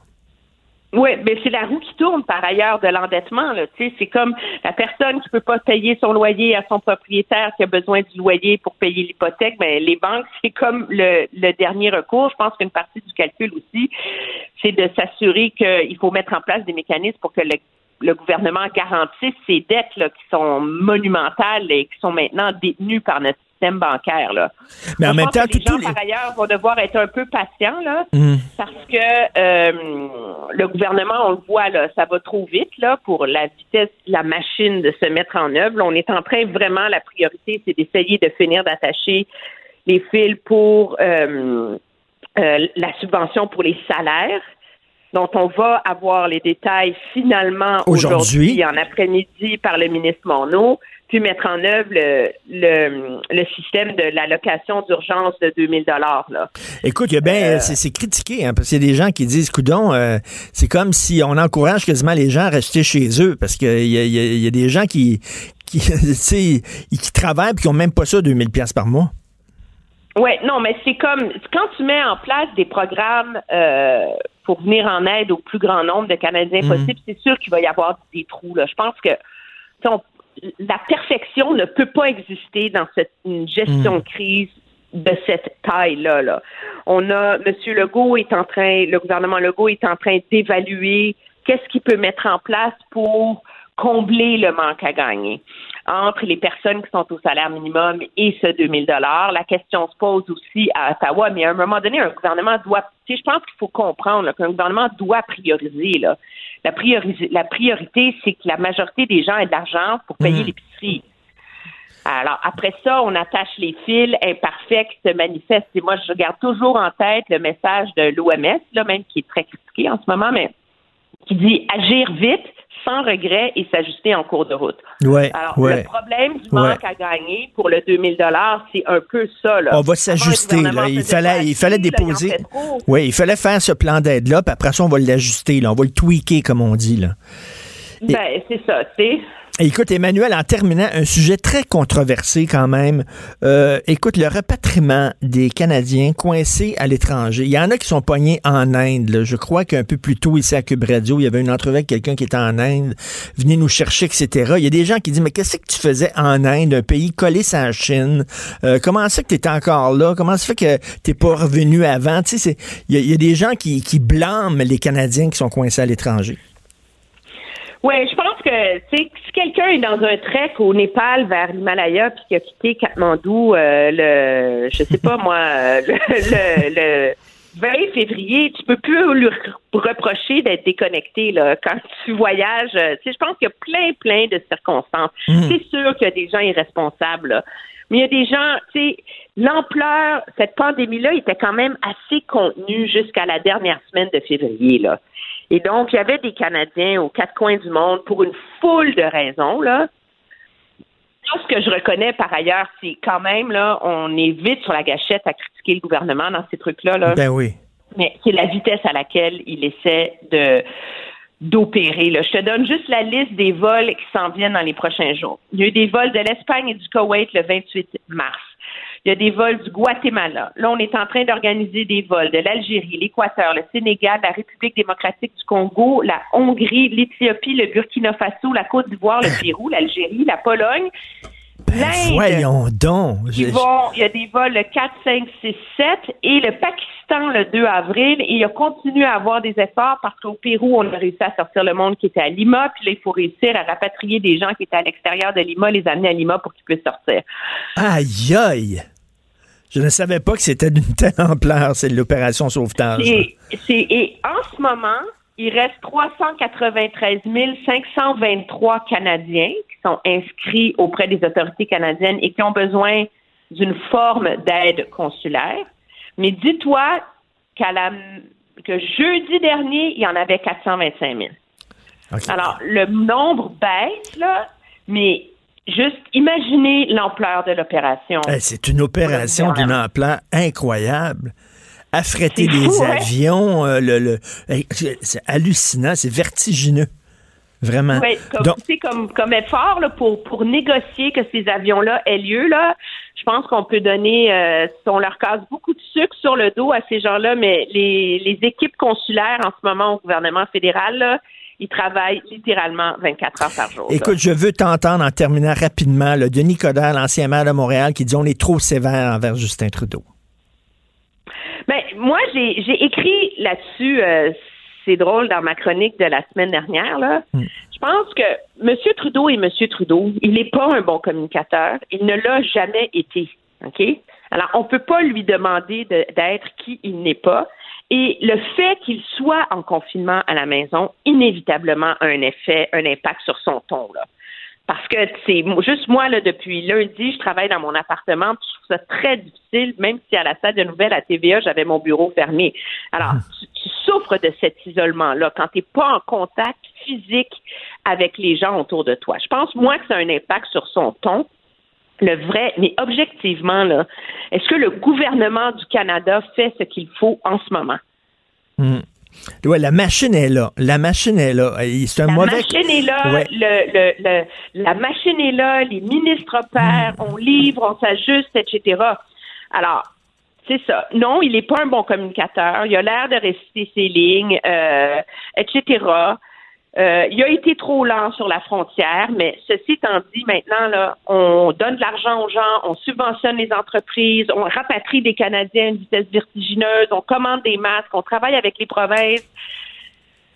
Oui, mais c'est la roue qui tourne par ailleurs de l'endettement. C'est comme la personne qui peut pas payer son loyer à son propriétaire qui a besoin du loyer pour payer l'hypothèque. Ben, les banques, c'est comme le, le, dernier recours. Je pense qu'une partie du calcul aussi, c'est de s'assurer qu'il faut mettre en place des mécanismes pour que le le gouvernement garantisse ces dettes là, qui sont monumentales et qui sont maintenant détenues par notre système bancaire. Là. Mais en même temps, les gens, par ailleurs, vont devoir être un peu patients là, mmh. parce que euh, le gouvernement, on le voit, là, ça va trop vite là, pour la vitesse de la machine de se mettre en œuvre. on est en train vraiment, la priorité, c'est d'essayer de finir d'attacher les fils pour euh, euh, la subvention pour les salaires dont on va avoir les détails finalement aujourd'hui, en après-midi par le ministre Monod, puis mettre en œuvre le, le, système de l'allocation d'urgence de 2000 dollars. Écoute, il y a bien, euh, c'est critiqué, hein, parce qu'il y a des gens qui disent, coudon, euh, c'est comme si on encourage quasiment les gens à rester chez eux, parce qu'il y, y, a des gens qui, qui, qui travaillent et qui n'ont même pas ça 2000 pièces par mois. Oui, non, mais c'est comme quand tu mets en place des programmes euh, pour venir en aide au plus grand nombre de Canadiens mhm. possible, c'est sûr qu'il va y avoir des trous. Là. Je pense que la perfection ne peut pas exister dans cette une gestion mhm. de crise de cette taille-là. Là. On a M. Legault est en train, le gouvernement Legault est en train d'évaluer qu'est-ce qu'il peut mettre en place pour combler le manque à gagner entre les personnes qui sont au salaire minimum et ce 2000 dollars. La question se pose aussi à Ottawa, mais à un moment donné, un gouvernement doit, je pense qu'il faut comprendre qu'un gouvernement doit prioriser. Là. La, priorité, la priorité, c'est que la majorité des gens aient de l'argent pour payer mmh. l'épicerie. Alors, après ça, on attache les fils imparfaits qui se manifestent. Et moi, je garde toujours en tête le message de l'OMS, là, même qui est très critiqué en ce moment, mais qui dit agir vite, sans regret et s'ajuster en cours de route. Ouais, Alors, le problème du manque à gagner pour le 2000 c'est un peu ça. Là. On va s'ajuster. Il fallait, il fallait déposer. Oui, il fallait faire ce plan d'aide-là, puis après ça, on va l'ajuster. On va le tweaker, comme on dit. Là. Ben, c'est ça, tu Écoute, Emmanuel, en terminant, un sujet très controversé quand même. Euh, écoute, le repatriement des Canadiens coincés à l'étranger. Il y en a qui sont poignés en Inde. Je crois qu'un peu plus tôt, ici à Cube Radio, il y avait une entrevue avec quelqu'un qui était en Inde, venez nous chercher, etc. Il y a des gens qui disent, mais qu'est-ce que tu faisais en Inde, un pays collé sans Chine? Euh, comment ça que tu encore là? Comment ça fait que t'es pas revenu avant? Tu sais, il y, a des gens qui blâment les Canadiens qui sont coincés à l'étranger. Oui, je pense que si quelqu'un est dans un trek au Népal vers l'Himalaya puis qui a quitté Katmandou euh, le je sais pas moi le, 20 février, tu peux plus lui reprocher d'être déconnecté là quand tu voyages. Euh, tu sais, je pense qu'il y a plein plein de circonstances. Hmm. C'est sûr qu'il y a des gens irresponsables Mais il y a des gens, tu sais, l'ampleur, cette pandémie-là était quand même assez contenue jusqu'à la dernière semaine de février, là. Et donc, il y avait des Canadiens aux quatre coins du monde pour une foule de raisons, là, ce que je reconnais par ailleurs, c'est quand même, là, on est vite sur la gâchette à critiquer le gouvernement dans ces trucs-là. Là. Ben oui. Mais c'est la vitesse à laquelle il essaie de d'opérer. là. Je te donne juste la liste des vols qui s'en viennent dans les prochains jours. Il y a eu des vols de l'Espagne et du Koweït le 28 mars. Il y a des vols du Guatemala. Là, on est en train d'organiser des vols de l'Algérie, l'Équateur, le Sénégal, la République démocratique du Congo, la Hongrie, l'Éthiopie, le Burkina Faso, la Côte d'Ivoire, le Pérou, l'Algérie, la Pologne. Ben voyons donc. Ils Je- vont- il y a des vols le 4, 5, 6, 7 et le Pakistan le 2 avril. Et il a continué à avoir des efforts parce qu'au Pérou, on a réussi à sortir le monde qui était à Lima. Puis là, il faut réussir à rapatrier des gens qui étaient à l'extérieur de Lima, les amener à Lima pour qu'ils puissent sortir. Aïe aïe. Je ne savais pas que c'était d'une telle ampleur, c'est l'opération sauvetage. Et, en ce moment, il reste 393 523 Canadiens qui sont inscrits auprès des autorités canadiennes et qui ont besoin d'une forme d'aide consulaire. Mais dis-toi qu'à la, que jeudi dernier, il y en avait 425 000. OK. Alors, le nombre baisse, là, mais juste imaginez l'ampleur de l'opération. Eh, c'est une opération d'une ampleur incroyable. Affréter des fou, ouais. avions, euh, le, le- eh, c'est hallucinant, c'est vertigineux. Vraiment. Oui, comme, Donc, tu sais, comme, comme effort là, pour, pour négocier que ces avions-là aient lieu, là, je pense qu'on peut donner, euh, on leur casse beaucoup de sucre sur le dos à ces gens-là, mais les, les équipes consulaires en ce moment au gouvernement fédéral, là, ils travaillent littéralement 24 heures par jour. là. écoute, je veux t'entendre en terminant rapidement, le Denis Coderre, l'ancien maire de Montréal, qui dit on est trop sévère envers Justin Trudeau. Ben, moi, j'ai écrit là-dessus, euh, c'est drôle, dans ma chronique de la semaine dernière, là. Je pense que M. Trudeau est M. Trudeau. Il n'est pas un bon communicateur. Il ne l'a jamais été. OK? Alors, on ne peut pas lui demander de- d'être qui il n'est pas. Et le fait qu'il soit en confinement à la maison, inévitablement, a un effet, un impact sur son ton, là. Parce que c'est juste moi, là, depuis lundi, je travaille dans mon appartement, puis je trouve ça très difficile, même si à la salle de nouvelles à TVA, j'avais mon bureau fermé. Alors, tu, tu souffres de cet isolement-là quand tu n'es pas en contact physique avec les gens autour de toi. Je pense, moi, que ça a un impact sur son ton. Le vrai, mais objectivement, là, est-ce que le gouvernement du Canada fait ce qu'il faut en ce moment? Hmm. Ouais, la machine est là. La machine est là. Et C'est un La mauvais. machine est là, Ouais. le, le, le- la machine est là, les ministres opèrent, on livre, on s'ajuste, etc. Alors, c'est ça. Non, il n'est pas un bon communicateur. Il a l'air de réciter ses lignes, euh, etc. Euh, il a été trop lent sur la frontière, mais ceci étant dit, maintenant, là, on donne de l'argent aux gens, on subventionne les entreprises, on rapatrie des Canadiens à une vitesse vertigineuse, on commande des masques, on travaille avec les provinces.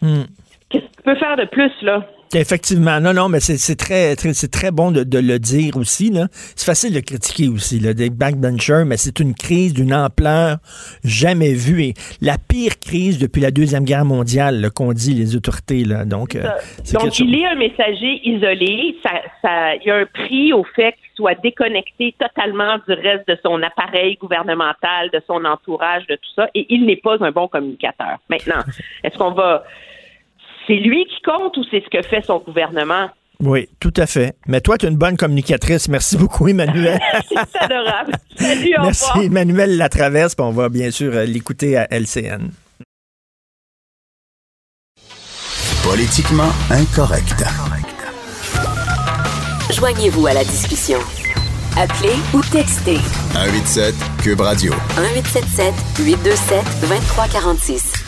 Hmm. Qu'est-ce que tu peux faire de plus, là? Effectivement, non, non, mais c'est très, très, c'est très bon de, de le dire aussi. C'est facile de critiquer aussi, là, des backbenchers, mais c'est une crise d'une ampleur jamais vue. Et la pire crise depuis la Deuxième Guerre mondiale, là, qu'ont dit les autorités. Là. Donc, euh, Donc, chose. il est un messager isolé. Ça, ça, il y a un prix au fait qu'il soit déconnecté totalement du reste de son appareil gouvernemental, de son entourage, de tout ça. Et il n'est pas un bon communicateur. Maintenant, est-ce qu'on va. C'est lui qui compte ou c'est ce que fait son gouvernement? Oui, tout à fait. Mais toi, tu es une bonne communicatrice. Merci beaucoup, Emmanuel. c'est adorable. Salut, au Merci, revoir. Emmanuel Latraverse. puis On va bien sûr euh, l'écouter à LCN. Politiquement incorrect. Joignez-vous à la discussion. Appelez ou textez 187 Cube Radio. 1877 827 2346.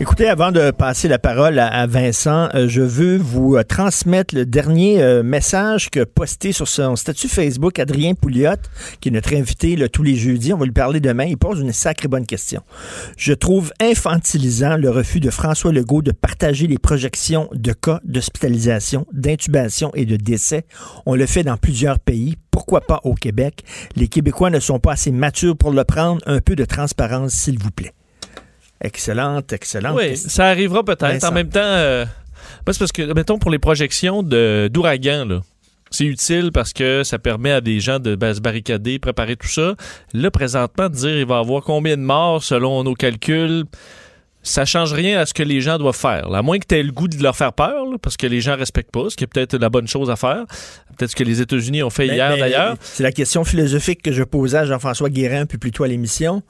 Écoutez, avant de passer la parole à, Vincent, euh, je veux vous euh, transmettre le dernier euh, message que posté sur son statut Facebook Adrien Pouliot, qui est notre invité tous les jeudis. On va lui parler demain. Il pose une sacrée bonne question. Je trouve infantilisant le refus de François Legault de partager les projections de cas d'hospitalisation, d'intubation et de décès. On le fait dans plusieurs pays. Pourquoi pas au Québec? Les Québécois ne sont pas assez matures pour le prendre. Un peu de transparence, s'il vous plaît. Excellente, excellente. Oui, ça arrivera peut-être. En même temps, euh, c'est parce que, mettons, pour les projections de- d'ouragan, là, c'est utile parce que ça permet à des gens de ben, se barricader, préparer tout ça. Là, présentement, de dire il va y avoir combien de morts selon nos calculs, ça change rien à ce que les gens doivent faire. À moins que tu aies le goût de leur faire peur, là, parce que les gens respectent pas, ce qui est peut-être la bonne chose à faire. Peut-être ce que les États-Unis ont fait Mais- hier mais d'ailleurs. C'est la question philosophique que je posais à Jean-François Guérin, puis plutôt à l'émission.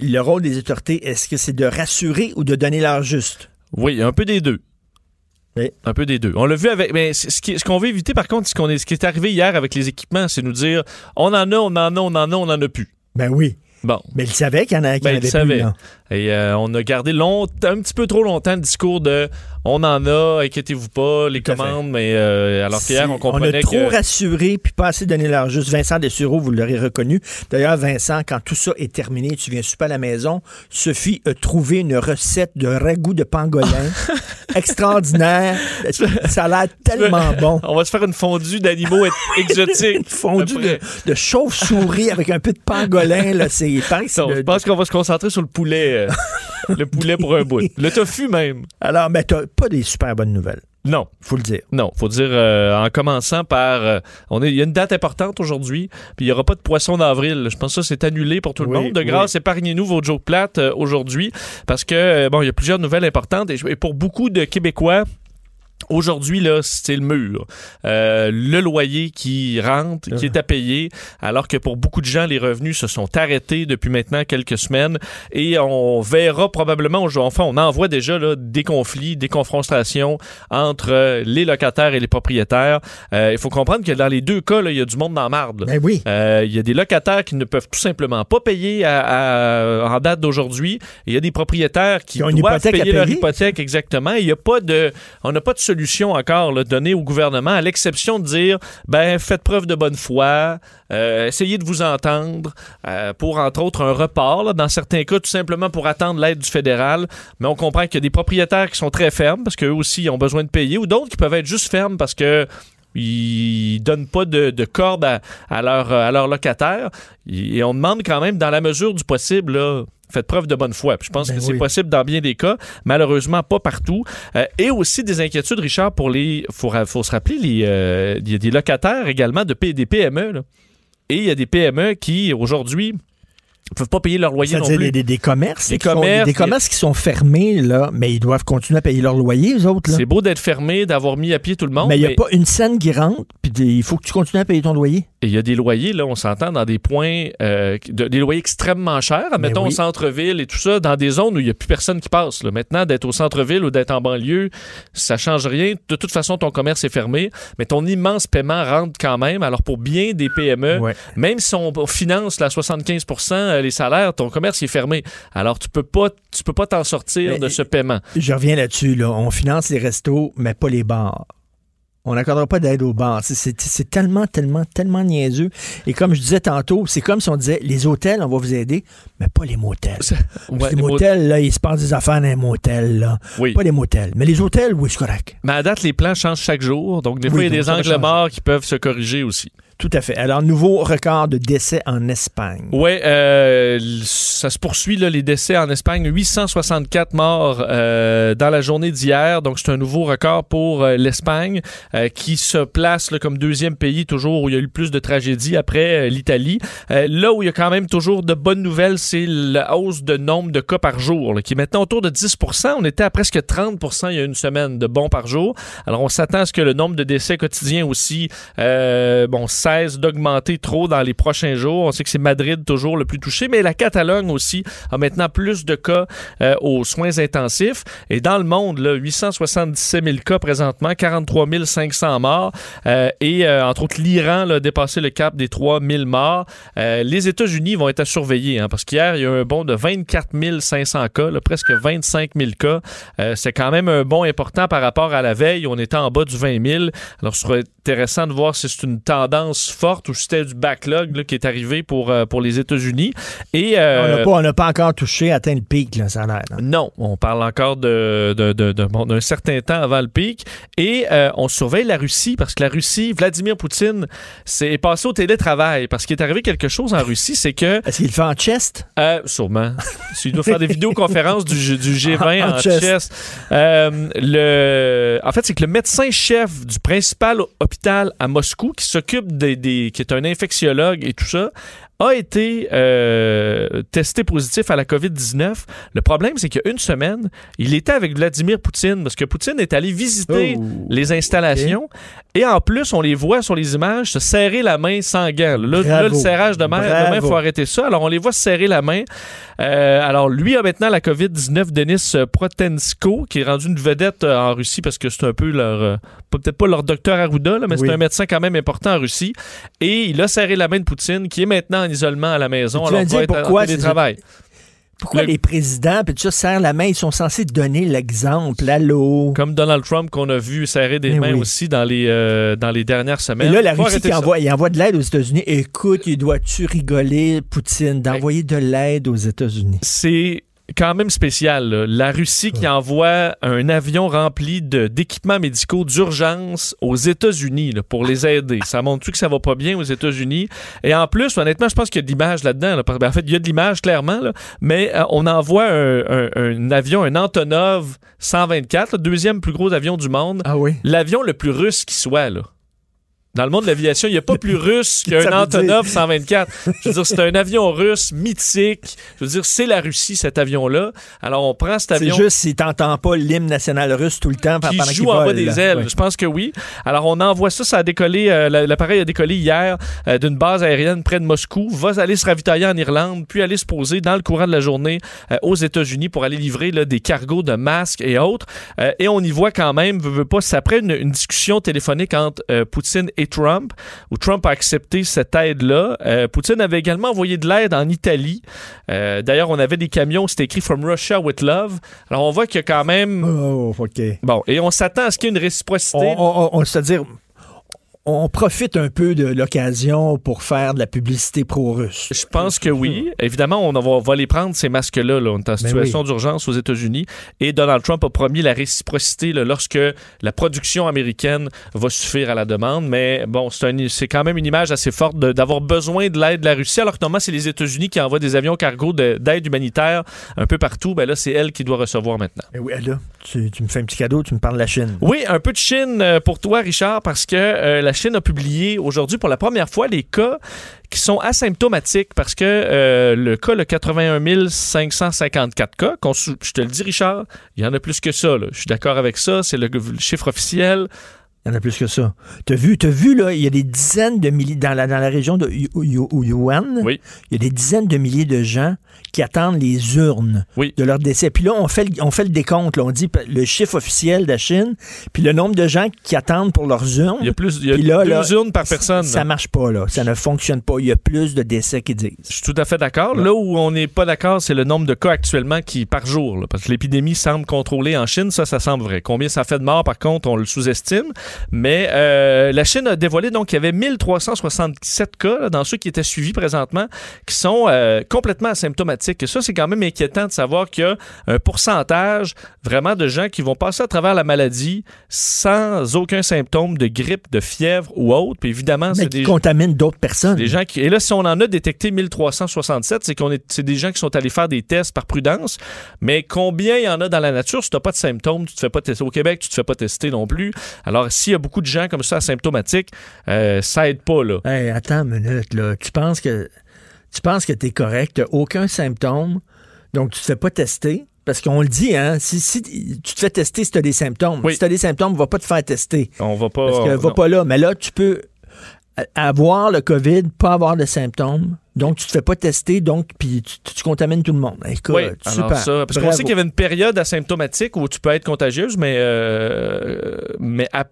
Le rôle des autorités, est-ce que c'est de rassurer ou de donner l'heure juste? Oui, un peu des deux. Oui. Un peu des deux. On l'a vu avec. Mais ce qu'on veut éviter, par contre, ce, qu'on est, ce qui est arrivé hier avec les équipements, c'est nous dire on en a, on en a, on en a, on en a plus. Ben oui. Bon. Mais il savait qu'il y en, a, en Ben, avait plus. Et euh, on a gardé longtemps, un petit peu trop longtemps le discours de on en a, inquiétez-vous pas, les commandes, mais euh, alors qu'hier, on comprenait a trop que. rassuré, puis pas assez donné l'heure juste. Vincent Dessureau, vous l'aurez reconnu. D'ailleurs, Vincent, quand tout ça est terminé, tu viens super à la maison, Sophie a trouvé une recette de ragoût de pangolin extraordinaire. Ça a l'air tellement bon. On va se faire une fondue d'animaux exotiques. Une fondue de, chauve-souris avec un peu de pangolin. Là, c'est, je pense qu'on va se concentrer sur le poulet. Euh, le poulet pour un bout. Le tofu même. Alors, mais t'as pas des super bonnes nouvelles, Non. faut le dire. Non, faut dire euh, en commençant par euh, on est il y a une date importante aujourd'hui, puis il y aura pas de poisson d'avril. Je pense que ça c'est annulé pour tout le monde. De oui. grâce, épargnez-nous vos jokes plates euh, aujourd'hui parce que bon, il y a plusieurs nouvelles importantes et, et pour beaucoup de Québécois Aujourd'hui, là, c'est le mur. Euh, le loyer qui rentre, qui est à payer, alors que pour beaucoup de gens, les revenus se sont arrêtés depuis maintenant quelques semaines. Et on verra probablement, enfin, on en voit déjà là, des conflits, des confrontations entre euh, les locataires et les propriétaires. Euh, Il faut comprendre que dans les deux cas, là, il y a du monde dans la marde. Ben oui. Euh, Il y a des locataires qui ne peuvent tout simplement pas payer à- à- en date d'aujourd'hui. Il y a des propriétaires qui Qui ont doivent à payer leur payer. hypothèque exactement. Il y a pas de, on n'a pas de solution encore là, donnée au gouvernement, à l'exception de dire, ben faites preuve de bonne foi, euh, essayez de vous entendre euh, pour entre autres un report. dans certains cas, tout simplement pour attendre l'aide du fédéral. Mais on comprend qu'il y a des propriétaires qui sont très fermes parce qu'eux aussi ont besoin de payer, ou d'autres qui peuvent être juste fermes parce que ils donnent pas de, de corde à, à leurs à leurs locataires. Et on demande quand même, dans la mesure du possible, faites preuve de bonne foi. Puis je pense Ben que c'est possible dans bien des cas, malheureusement pas partout. Euh, et aussi des inquiétudes, Richard, pour les. Faut, faut se rappeler, les, euh, il y a des locataires également de P- des PME. là. Et il y a des PME qui, aujourd'hui, ne peuvent pas payer leur loyer non plus. des, des- des commerces, Des qui sont- commerces, des commerces qui sont fermés, là, mais ils doivent continuer à payer leur loyer, eux autres. C'est beau d'être fermé, d'avoir mis à pied tout le monde. Mais il n'y a mais- pas une scène qui rentre, puis il faut que tu continues à payer ton loyer. Il y a des loyers, là, on s'entend, dans des points, euh, de- des loyers extrêmement chers, admettons oui. au centre-ville et tout ça, dans des zones où il n'y a plus personne qui passe. là. Maintenant, d'être au centre-ville ou d'être en banlieue, ça change rien. De toute façon, ton commerce est fermé, mais ton immense paiement rentre quand même. Alors, pour bien des PME, Ouais. même si on finance la 75% euh, les salaires, ton commerce est fermé. Alors, tu peux pas, tu peux pas t'en sortir Mais- de ce paiement. Je reviens là-dessus. Là. On finance les restos, mais pas les bars. On n'accordera pas d'aide aux bars. C'est- tellement, tellement, tellement niaiseux. Et comme je disais tantôt, c'est comme si on disait les hôtels, on va vous aider, mais pas les motels. Ouais, les les motels, là, il se passe des affaires dans les motels. Là. Oui. Pas les motels. Mais les hôtels, oui, c'est correct. Mais à date, les plans changent chaque jour. Donc, des Oui, fois, il y a des angles morts qui peuvent se corriger aussi. Tout à fait. Alors, nouveau record de décès en Espagne. Oui, euh, ça se poursuit, là, les décès en Espagne. 864 morts euh, dans la journée d'hier. Donc, c'est un nouveau record pour euh, l'Espagne euh, qui se place là, comme deuxième pays toujours où il y a eu le plus de tragédies après euh, l'Italie. Euh, là où il y a quand même toujours de bonnes nouvelles, c'est la hausse de nombre de cas par jour là, qui est maintenant autour de 10 On était à presque 30% il y a une semaine de bons par jour. Alors, on s'attend à ce que le nombre de décès quotidiens aussi bon, d'augmenter trop dans les prochains jours. On sait que c'est Madrid toujours le plus touché, mais la Catalogne aussi a maintenant plus de cas euh, aux soins intensifs. Et dans le monde, là, 877 000 cas présentement, 43 500 morts. Euh, et euh, entre autres, l'Iran a dépassé le cap des 3 000 morts. Les États-Unis vont être à surveiller hein, parce qu'hier, il y a eu un bond de 24 500 cas, presque 25 000 cas. C'est quand même un bond important par rapport à la veille. On était en bas du 20 000. Alors, ce sera intéressant de voir si c'est une tendance forte ou c'était du backlog là, qui est arrivé pour, euh, pour les États-Unis. Et, euh, On n'a pas, encore touché, atteint le pic, là, ça a l'air. non, on parle encore de, de- de- de- bon, d'un certain temps avant le pic. Et euh, on surveille la Russie parce que la Russie, Vladimir Poutine, c'est passé au télétravail parce qu'il est arrivé quelque chose en Russie, c'est que... Est-ce qu'il le fait en chest? Euh, sûrement. S'il doit faire des vidéoconférences du, du G20 en, En chest. chest. Le, en fait, c'est que le médecin-chef du principal hôpital à Moscou, qui s'occupe qui est un infectiologue et tout ça, a été euh, testé positif à la COVID-19. Le problème, c'est qu'il y a une semaine, il était avec Vladimir Poutine parce que Poutine est allé visiter Oh, les installations et en plus, on les voit sur les images se serrer la main sans gants. Là, le serrage de main, Bravo. faut arrêter ça. Alors, on les voit se serrer la main. Euh, alors, lui a maintenant la COVID-19, Denis Protensko, qui est rendu une vedette euh, en Russie parce que c'est un peu leur, peut-être pas leur docteur Arruda, là, mais Oui. c'est un médecin quand même important en Russie. Et il a serré la main de Poutine, qui est maintenant en isolement à la maison. Alors dire être pourquoi en c'est- télétravail. Pourquoi Le- les présidents, puis tout ça, serrent la main, ils sont censés donner l'exemple. Allô? Comme Donald Trump qu'on a vu serrer des Mais mains oui. aussi dans les, euh, dans les dernières semaines. là, la Faut Russie qui envoie, il envoie de l'aide aux États-Unis. Écoute, il doit-tu rigoler, Poutine, d'envoyer de l'aide aux États-Unis? c'est quand même spécial. là. La Russie qui envoie un avion rempli d'équipements médicaux d'urgence aux États-Unis pour les aider. Ça montre-tu que ça va pas bien aux États-Unis? Et en plus, honnêtement, je pense qu'il y a de l'image là-dedans. là. Ben, En fait, il y a de l'image, clairement, là. mais euh, on envoie un, un- un avion, un Antonov 124, le deuxième plus gros avion du monde. Ah oui? L'avion le plus russe qui soit, là. Dans le monde de l'aviation, il n'y a pas plus russe qu'un Antonov 124. Je veux dire, c'est un avion russe mythique. Je veux dire, c'est la Russie, cet avion-là. Alors, on prend cet C'est avion juste s'il t'entend pas l'hymne national russe tout le temps pendant qu'il joue en bas des ailes. Je pense que oui. Alors, on envoie ça, ça a décollé, euh, la- l'appareil a décollé hier euh, d'une base aérienne près de Moscou, va aller se ravitailler en Irlande, puis aller se poser dans le courant de la journée euh, aux États-Unis pour aller livrer là, des cargos de masques et autres. Et on y voit quand même, veut, veut pas, c'est après une, une discussion téléphonique entre Poutine et Trump, où Trump a accepté cette aide-là. Euh, Poutine avait également envoyé de l'aide en Italie. Euh, D'ailleurs, on avait des camions, c'était écrit From Russia with Love. Alors, on voit qu'il y a quand même... Oh, OK. Bon, et on s'attend à ce qu'il y ait une réciprocité. On, on- on- c'est-à-dire, on profite un peu de l'occasion pour faire de la publicité pro-russe. Je pense que oui. Évidemment, on va, les prendre, ces masques-là. Là. On est en situation oui. d'urgence aux États-Unis. Et Donald Trump a promis la réciprocité là, lorsque la production américaine va suffire à la demande. Mais bon, c'est quand même une image assez forte d'avoir besoin de l'aide de la Russie, alors que normalement, c'est les États-Unis qui envoient des avions cargo de- d'aide humanitaire un peu partout. Ben là, c'est elle qui doit recevoir maintenant. Mais oui, là, tu, tu me fais un petit cadeau, tu me parles de la Chine. Oui, un peu de Chine euh, pour toi, Richard, parce que euh, la Chine a publié aujourd'hui pour la première fois les cas qui sont asymptomatiques, parce que euh, le cas, le 81 554 cas, je te le dis, Richard, il y en a plus que ça. là. Je suis d'accord avec ça, c'est le, le chiffre officiel. Il y en a plus que ça. T'as vu, t'as vu, là, il y a des dizaines de milliers, dans la, dans la région de Yu- Yu- Yuan, Oui. il y a des dizaines de milliers de gens qui attendent les urnes Oui. de leur décès. Puis là, on fait, le- on fait le décompte, là. on dit le chiffre officiel de la Chine, puis le nombre de gens qui attendent pour leurs urnes. Il y a plus, il y a Puis là, deux là, urnes par personne. Ça marche pas, là. Ça ne fonctionne pas. Il y a plus de décès qu'ils disent. Je suis tout à fait d'accord. Là où on n'est pas d'accord, c'est le nombre de cas actuellement qui par jour. là, parce que l'épidémie semble contrôlée en Chine, ça, ça semble vrai. Combien ça fait de morts, par contre, on le sous-estime. Mais euh, la Chine a dévoilé donc qu'il y avait 1367 cas dans ceux qui étaient suivis présentement qui sont euh, complètement asymptomatiques. Et ça, c'est quand même inquiétant de savoir qu'il y a un pourcentage vraiment de gens qui vont passer à travers la maladie sans aucun symptôme de grippe, de fièvre ou autre. Puis évidemment, Mais c'est qui des contaminent d'autres personnes. des gens qui, et là, si on en a détecté 1367, c'est qu'on est, c'est des gens qui sont allés faire des tests par prudence. Mais combien il y en a dans la nature? Si tu n'as pas de symptômes, tu te fais pas tester. Au Québec, tu te fais pas tester non plus. Alors, s'il y a beaucoup de gens comme ça asymptomatiques, euh, ça aide pas, là. Hey, attends une minute, là. Tu penses que tu penses que t'es correct, t'as aucun symptôme, donc tu te fais pas tester. Parce qu'on le dit, hein, si, si tu te fais tester si tu as des symptômes. Oui. Si tu as des symptômes, va pas te faire tester. On va pas. Parce que on- va non. pas là. Mais là, tu peux avoir le COVID, pas avoir de symptômes. Donc, tu te fais pas tester, donc, puis tu, tu contamines tout le monde. Écoute, Oui, alors super. ça, parce qu'on sait qu'il y avait une période asymptomatique où tu peux être contagieuse, mais, euh, mais à-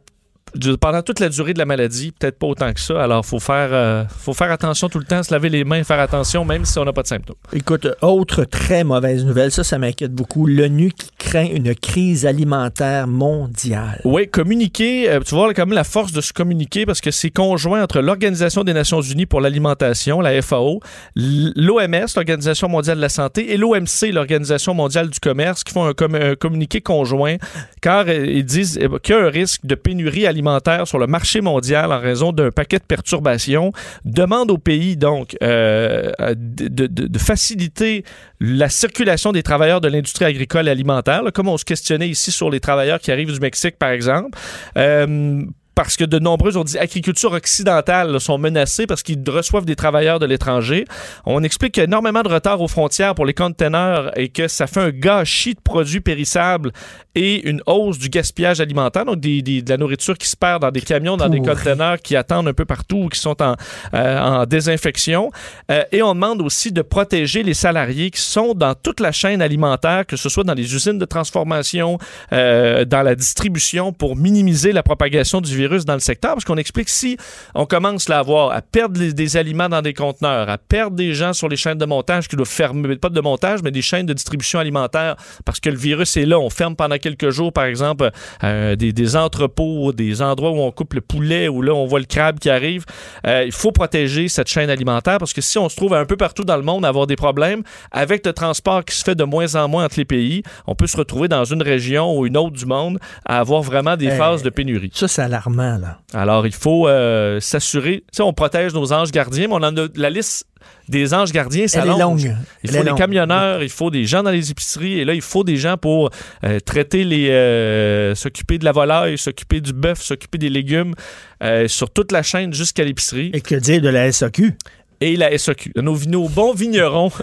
pendant toute la durée de la maladie, peut-être pas autant que ça. Alors, faut faire, euh, faut faire attention tout le temps, se laver les mains, faire attention, même si on n'a pas de symptômes. Écoute, autre très mauvaise nouvelle, ça, ça m'inquiète beaucoup. L'ONU qui craint une crise alimentaire mondiale. Oui, communiquer, euh, tu vois quand même la force de se communiquer parce que c'est conjoint entre l'Organisation des Nations Unies pour l'alimentation, la FAO, l'OMS, l'Organisation mondiale de la santé, et l'OMC, l'Organisation mondiale du commerce, qui font un, com- un communiqué conjoint car euh, ils disent euh, qu'il y a un risque de pénurie alimentaire sur le marché mondial en raison d'un paquet de perturbations. Demande aux pays donc euh, de, de- faciliter la circulation des travailleurs de l'industrie agricole et alimentaire, comme on se questionnait ici sur les travailleurs qui arrivent du Mexique, par exemple. Euh, parce que de nombreuses, on dit, agricultures occidentales sont menacées parce qu'ils reçoivent des travailleurs de l'étranger. On explique qu'il y a énormément de retard aux frontières pour les conteneurs et que ça fait un gâchis de produits périssables et une hausse du gaspillage alimentaire, donc des, des- de la nourriture qui se perd dans des camions, dans des conteneurs qui attendent un peu partout ou qui sont en, euh, en désinfection. Euh, et on demande aussi de protéger les salariés qui sont dans toute la chaîne alimentaire, que ce soit dans les usines de transformation, euh, dans la distribution, pour minimiser la propagation du virus dans le secteur. Parce qu'on explique si on commence là, à avoir à perdre les- des aliments dans des conteneurs, à perdre des gens sur les chaînes de montage qui doivent fermer, pas de montage, mais des chaînes de distribution alimentaire, parce que le virus est là. On ferme pendant quelques jours, par exemple, euh, des, des entrepôts, des endroits où on coupe le poulet, où là, on voit le crabe qui arrive. Euh, il faut protéger cette chaîne alimentaire parce que si on se trouve un peu partout dans le monde à avoir des problèmes, avec le transport qui se fait de moins en moins entre les pays, on peut se retrouver dans une région ou une autre du monde à avoir vraiment des Hey. phases de pénurie. Ça, c'est alarmant, là. Alors, il faut euh, s'assurer. Tu sais, on protège nos anges gardiens, mais on en a la liste des anges gardiens, ça longue. Il faut des camionneurs, il faut des gens dans les épiceries, et là, il faut des gens pour euh, traiter les. euh, s'occuper de la volaille, s'occuper du bœuf, s'occuper des légumes, euh, sur toute la chaîne jusqu'à l'épicerie. Et que dire de la SAQ? Et la SAQ. Nos, nos bons vignerons.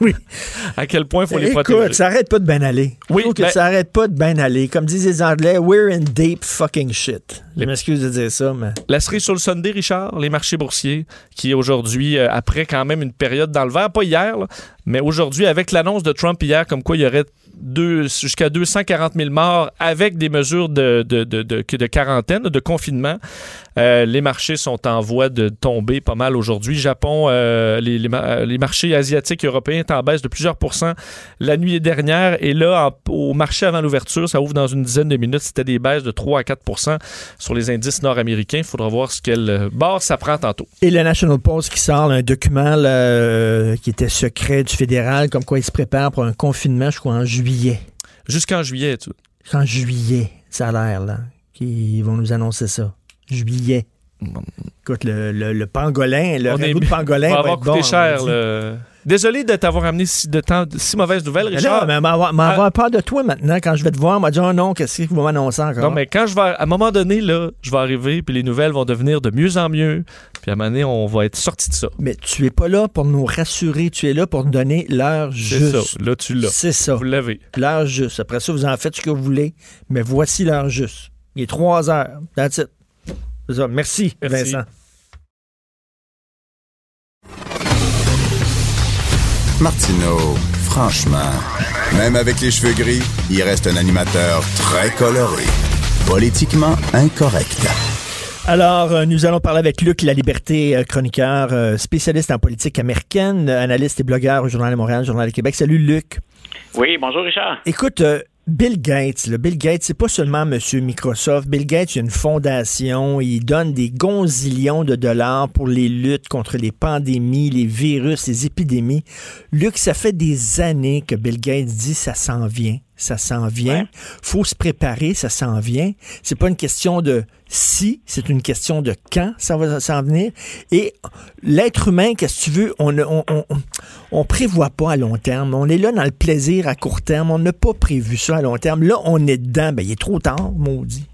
Oui. À quel point il faut les Écoute, protéger. ça arrête pas de bien aller. Oui, que ben- ça arrête pas de bien aller. Comme disent les Anglais, we're in deep fucking shit. Je m'excuse de dire ça, mais. La cerise sur le Sunday, Richard, les marchés boursiers, qui aujourd'hui, euh, après quand même une période dans le vert, pas hier, là, mais aujourd'hui, avec l'annonce de Trump hier, comme quoi il y aurait jusqu'à 240 000 morts avec des mesures de, de, de, de- quarantaine, de confinement, euh, les marchés sont en voie de tomber pas mal aujourd'hui. Japon, euh, les, les, les marchés asiatiques et européens sont en baisse de plusieurs pourcents la nuit dernière. Et là, au marché avant l'ouverture, ça ouvre dans une dizaine de minutes, c'était des baisses de 3 à 4 sur les indices nord-américains. Il faudra voir ce quelle euh, barre ça prend tantôt. Et le National Post qui sort un document qui était secret du fédéral, comme quoi il se prépare pour un confinement, je crois, en juillet. Jusqu'en juillet, tu En juillet, ça a l'air, là. Qu'ils vont nous annoncer ça. Juillet. Écoute, le, le, le pangolin, le ragoût de pangolin va va, avoir être coûté bon, cher. le- Désolé de t'avoir amené si, de temps, si mauvaise nouvelle, Richard. mais m'avoir m'avoir peur de toi maintenant. Quand je vais te voir, on m'a dit, oh non, qu'est-ce que vous m'annoncez encore? Non, mais quand je vais, à un moment donné, là, je vais arriver, puis les nouvelles vont devenir de mieux en mieux, puis à un moment donné, on va être sorti de ça. Mais tu es pas là pour nous rassurer, tu es là pour nous donner l'heure C'est juste. ça. Là, tu l'as. C'est ça. Vous l'avez. L'heure juste. Après ça, vous en faites ce que vous voulez, mais voici l'heure juste. Il est 3 heures. That's it. C'est ça. Merci, Merci. Vincent. Martineau, franchement, même avec les cheveux gris, il reste un animateur très coloré. Politiquement incorrect. Alors, euh, nous allons parler avec Luc La Liberté, euh, chroniqueur, euh, spécialiste en politique américaine, analyste et blogueur au Journal de Montréal, Journal de Québec. Salut, Luc. Oui, bonjour Richard. Écoute, euh, Bill Gates, là, Bill Gates, c'est pas seulement Monsieur Microsoft. Bill Gates, il une fondation, il donne des gonzillions de dollars pour les luttes contre les pandémies, les virus, les épidémies. Luc, ça fait des années que Bill Gates dit ça s'en vient, ça s'en vient. Ouais. Faut se préparer, ça s'en vient. C'est pas une question de si, c'est une question de quand ça va s'en venir. Et l'être humain, qu'est-ce que tu veux, on, on prévoit pas à long terme. On est là dans le plaisir à court terme. On n'a pas prévu ça à long terme. Là, on est dedans. Ben, il est trop tard, maudit.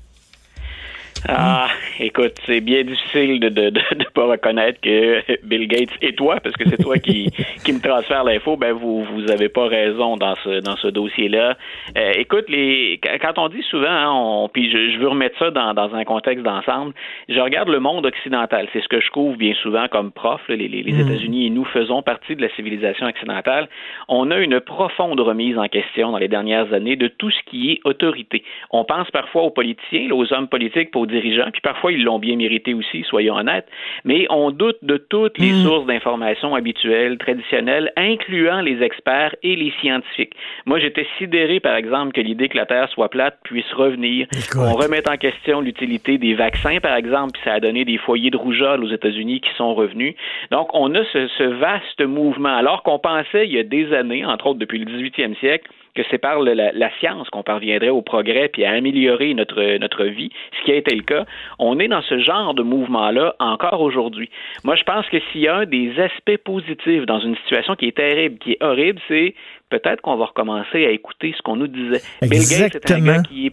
Ah, écoute, c'est bien difficile de de, de, de pas reconnaître que Bill Gates et toi, parce que c'est toi qui, qui me transfère l'info, ben vous vous avez pas raison dans ce dans ce dossier-là. Euh, écoute, les quand on dit souvent, hein, on, puis je, je veux remettre ça dans, dans un contexte d'ensemble. Je regarde le monde occidental, c'est ce que je couvre bien souvent comme prof. là, les les, les États-Unis et nous faisons partie de la civilisation occidentale. On a une profonde remise en question dans les dernières années de tout ce qui est autorité. On pense parfois aux politiciens, là, aux hommes politiques, aux dirigeants, puis parfois ils l'ont bien mérité aussi, soyons honnêtes, mais on doute de toutes les sources d'informations habituelles, traditionnelles, incluant les experts et les scientifiques. Moi, j'étais sidéré, par exemple, que l'idée que la Terre soit plate puisse revenir. Écoute. On remet en question l'utilité des vaccins, par exemple, puis ça a donné des foyers de rougeole aux États-Unis qui sont revenus. Donc, on a ce, ce vaste mouvement, alors qu'on pensait il y a des années, entre autres depuis le 18e siècle, que c'est par la, la science qu'on parviendrait au progrès puis à améliorer notre, notre vie, ce qui a été le cas. On est dans ce genre de mouvement-là encore aujourd'hui. Moi, je pense que s'il y a un des aspects positifs dans une situation qui est terrible, qui est horrible, c'est peut-être qu'on va recommencer à écouter ce qu'on nous disait. Bill Gates est un Exactement. gars qui est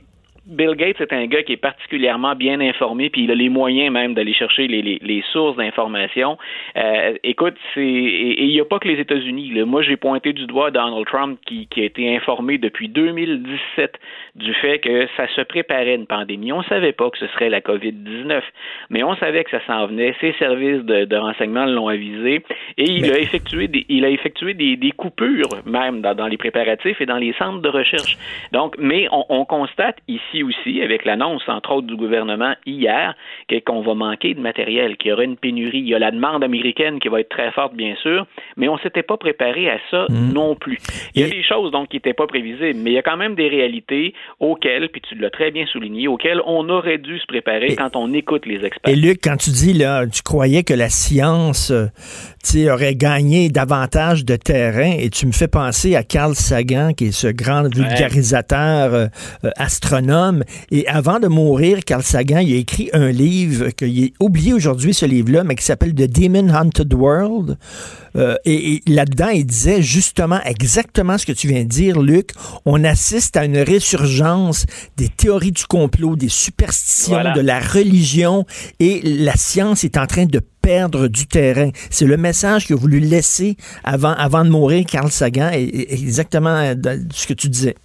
Bill Gates est un gars qui est particulièrement bien informé, puis il a les moyens même d'aller chercher les, les, les sources d'information. Euh, écoute, c'est et il n'y a pas que les États-Unis. Moi, j'ai pointé du doigt Donald Trump qui, qui a été informé depuis 2017 du fait que ça se préparait une pandémie. On savait pas que ce serait la COVID-19, mais on savait que ça s'en venait. Ses services de, de renseignement l'ont avisé et il a effectué des, il a effectué des, des coupures même dans, dans, les préparatifs et dans les centres de recherche. Donc, mais on, on constate ici aussi, avec l'annonce entre autres du gouvernement hier, qu'on va manquer de matériel, qu'il y aura une pénurie. Il y a la demande américaine qui va être très forte, bien sûr, mais on s'était pas préparé à ça Mhm. non plus. Il y a des choses donc qui n'étaient pas prévisibles, mais il y a quand même des réalités auxquelles, puis tu l'as très bien souligné, auxquelles on aurait dû se préparer quand on écoute les experts. Et Luc, quand tu dis là, tu croyais que la science euh, aurait gagné davantage de terrain, et tu me fais penser à Carl Sagan, qui est ce grand vulgarisateur euh, euh, astronome. Et avant de mourir, Carl Sagan, il a écrit un livre qu'il est oublié aujourd'hui, ce livre-là, mais qui s'appelle The Demon Haunted World. Euh, et, et là-dedans, il disait justement exactement ce que tu viens de dire, Luc. On assiste à une résurgence des théories du complot, des superstitions, Voilà. de la religion, et la science est en train de perdre du terrain. C'est le message qu'il a voulu laisser avant, avant de mourir, Carl Sagan, et, et- exactement euh, de- ce que tu disais.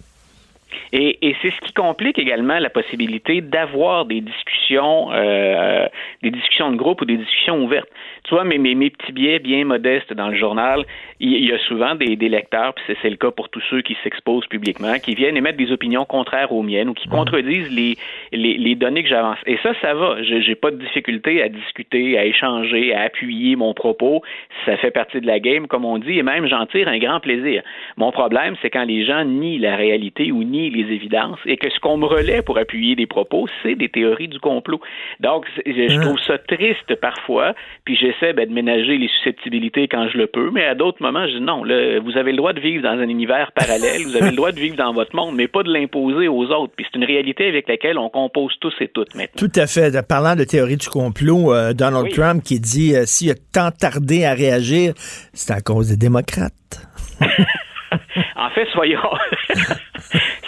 Et, et c'est ce qui complique également la possibilité d'avoir des discussions, euh, des discussions de groupe ou des discussions ouvertes. Tu vois, mes, mes, mes petits biais bien modestes dans le journal, il, il y a souvent des, des lecteurs, puis c'est, le cas pour tous ceux qui s'exposent publiquement, qui viennent émettre des opinions contraires aux miennes ou qui contredisent les, les, les données que j'avance. Et ça, ça va. Je j'ai pas de difficulté à discuter, à échanger, à appuyer mon propos. Ça fait partie de la game, comme on dit, et même j'en tire un grand plaisir. Mon problème, c'est quand les gens nient la réalité ou nient les évidences et que ce qu'on me relaie pour appuyer des propos, c'est des théories du complot. Donc, je je trouve ça triste parfois, puis j'essaie ben, de ménager les susceptibilités quand je le peux, mais à d'autres moments, je dis non, là, vous avez le droit de vivre dans un univers parallèle, vous avez le droit de vivre dans votre monde, mais pas de l'imposer aux autres. Puis c'est une réalité avec laquelle on compose tous et toutes maintenant. Tout à fait. Parlant de théorie du complot, euh, Donald Oui. Trump qui dit euh, s'il a tant tardé à réagir, c'est à cause des démocrates. En fait, soyons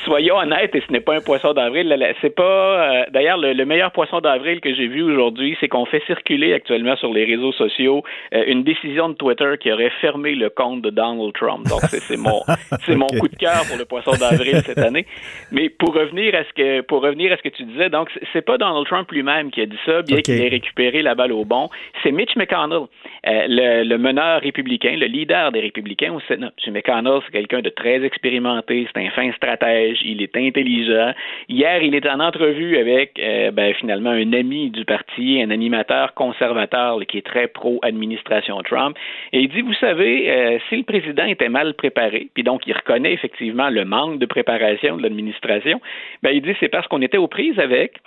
soyons honnêtes, et ce n'est pas un poisson d'avril. C'est pas. euh, D'ailleurs, le, le meilleur poisson d'avril que j'ai vu aujourd'hui, c'est qu'on fait circuler actuellement sur les réseaux sociaux euh, une décision de Twitter qui aurait fermé le compte de Donald Trump. Donc, c'est mon, c'est mon coup de cœur pour le poisson d'avril cette année. Mais pour revenir à ce que, pour revenir à ce que tu disais, donc c'est- pas Donald Trump lui-même qui a dit ça, bien qu'il ait récupéré la balle au bon. C'est Mitch McConnell, euh, le, le meneur républicain, le leader des républicains au Sénat. M. McConnell, c'est quelqu'un de très expérimenté, c'est un fin stratège, il est intelligent. Hier, il est en entrevue avec euh, ben, finalement un ami du parti, un animateur conservateur qui est très pro-administration Trump. Et il dit, vous savez, euh, si le président était mal préparé, puis donc il reconnaît effectivement le manque de préparation de l'administration, ben, il dit c'est parce qu'on était aux prises avec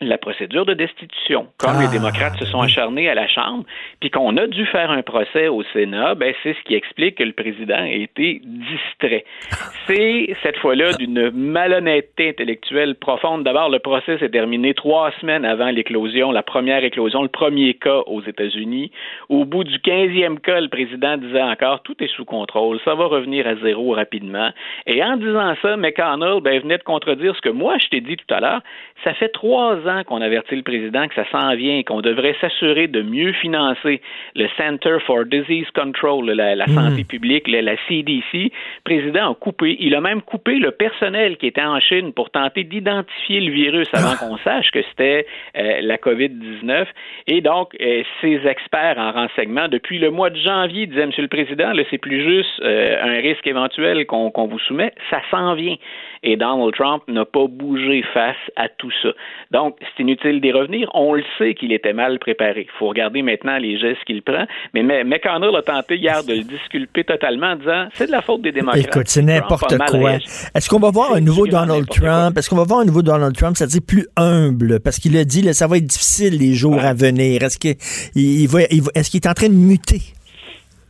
la procédure de destitution. Comme Ah, les démocrates se sont acharnés à la Chambre, puis qu'on a dû faire un procès au Sénat, ben c'est ce qui explique que le président a été distrait. C'est cette fois-là d'une malhonnêteté intellectuelle profonde. D'abord, le procès s'est terminé trois semaines avant l'éclosion, la première éclosion, le premier cas aux États-Unis. Au bout du quinzième cas, le président disait encore tout est sous contrôle, ça va revenir à zéro rapidement. Et en disant ça, McConnell ben, venait de contredire ce que moi je t'ai dit tout à l'heure. Ça fait trois ans qu'on avertit le président que ça s'en vient et qu'on devrait s'assurer de mieux financer le Center for Disease Control, la, la santé publique, la, la CDC. Le président a coupé, il a même coupé le personnel qui était en Chine pour tenter d'identifier le virus avant qu'on sache que c'était euh, la COVID-19. Et donc, euh, ces experts en renseignement, depuis le mois de janvier, disaient, Monsieur le Président, là, c'est plus juste euh, un risque éventuel qu'on qu'on vous soumet, ça s'en vient. Et Donald Trump n'a pas bougé face à tout ça. Donc, c'est inutile d'y revenir. On le sait qu'il était mal préparé. Il faut regarder maintenant les gestes qu'il prend. Mais McConnell a tenté hier de le disculper totalement en disant c'est de la faute des démocrates. Écoute, c'est n'importe quoi. Est-ce qu'on va voir un nouveau Donald. Trump? Est-ce qu'on va voir un nouveau Donald Trump, c'est-à-dire plus humble? Parce qu'il a dit, là, ça va être difficile les jours à venir. Est-ce qu'il il va, il va- est-ce qu'il est en train de muter?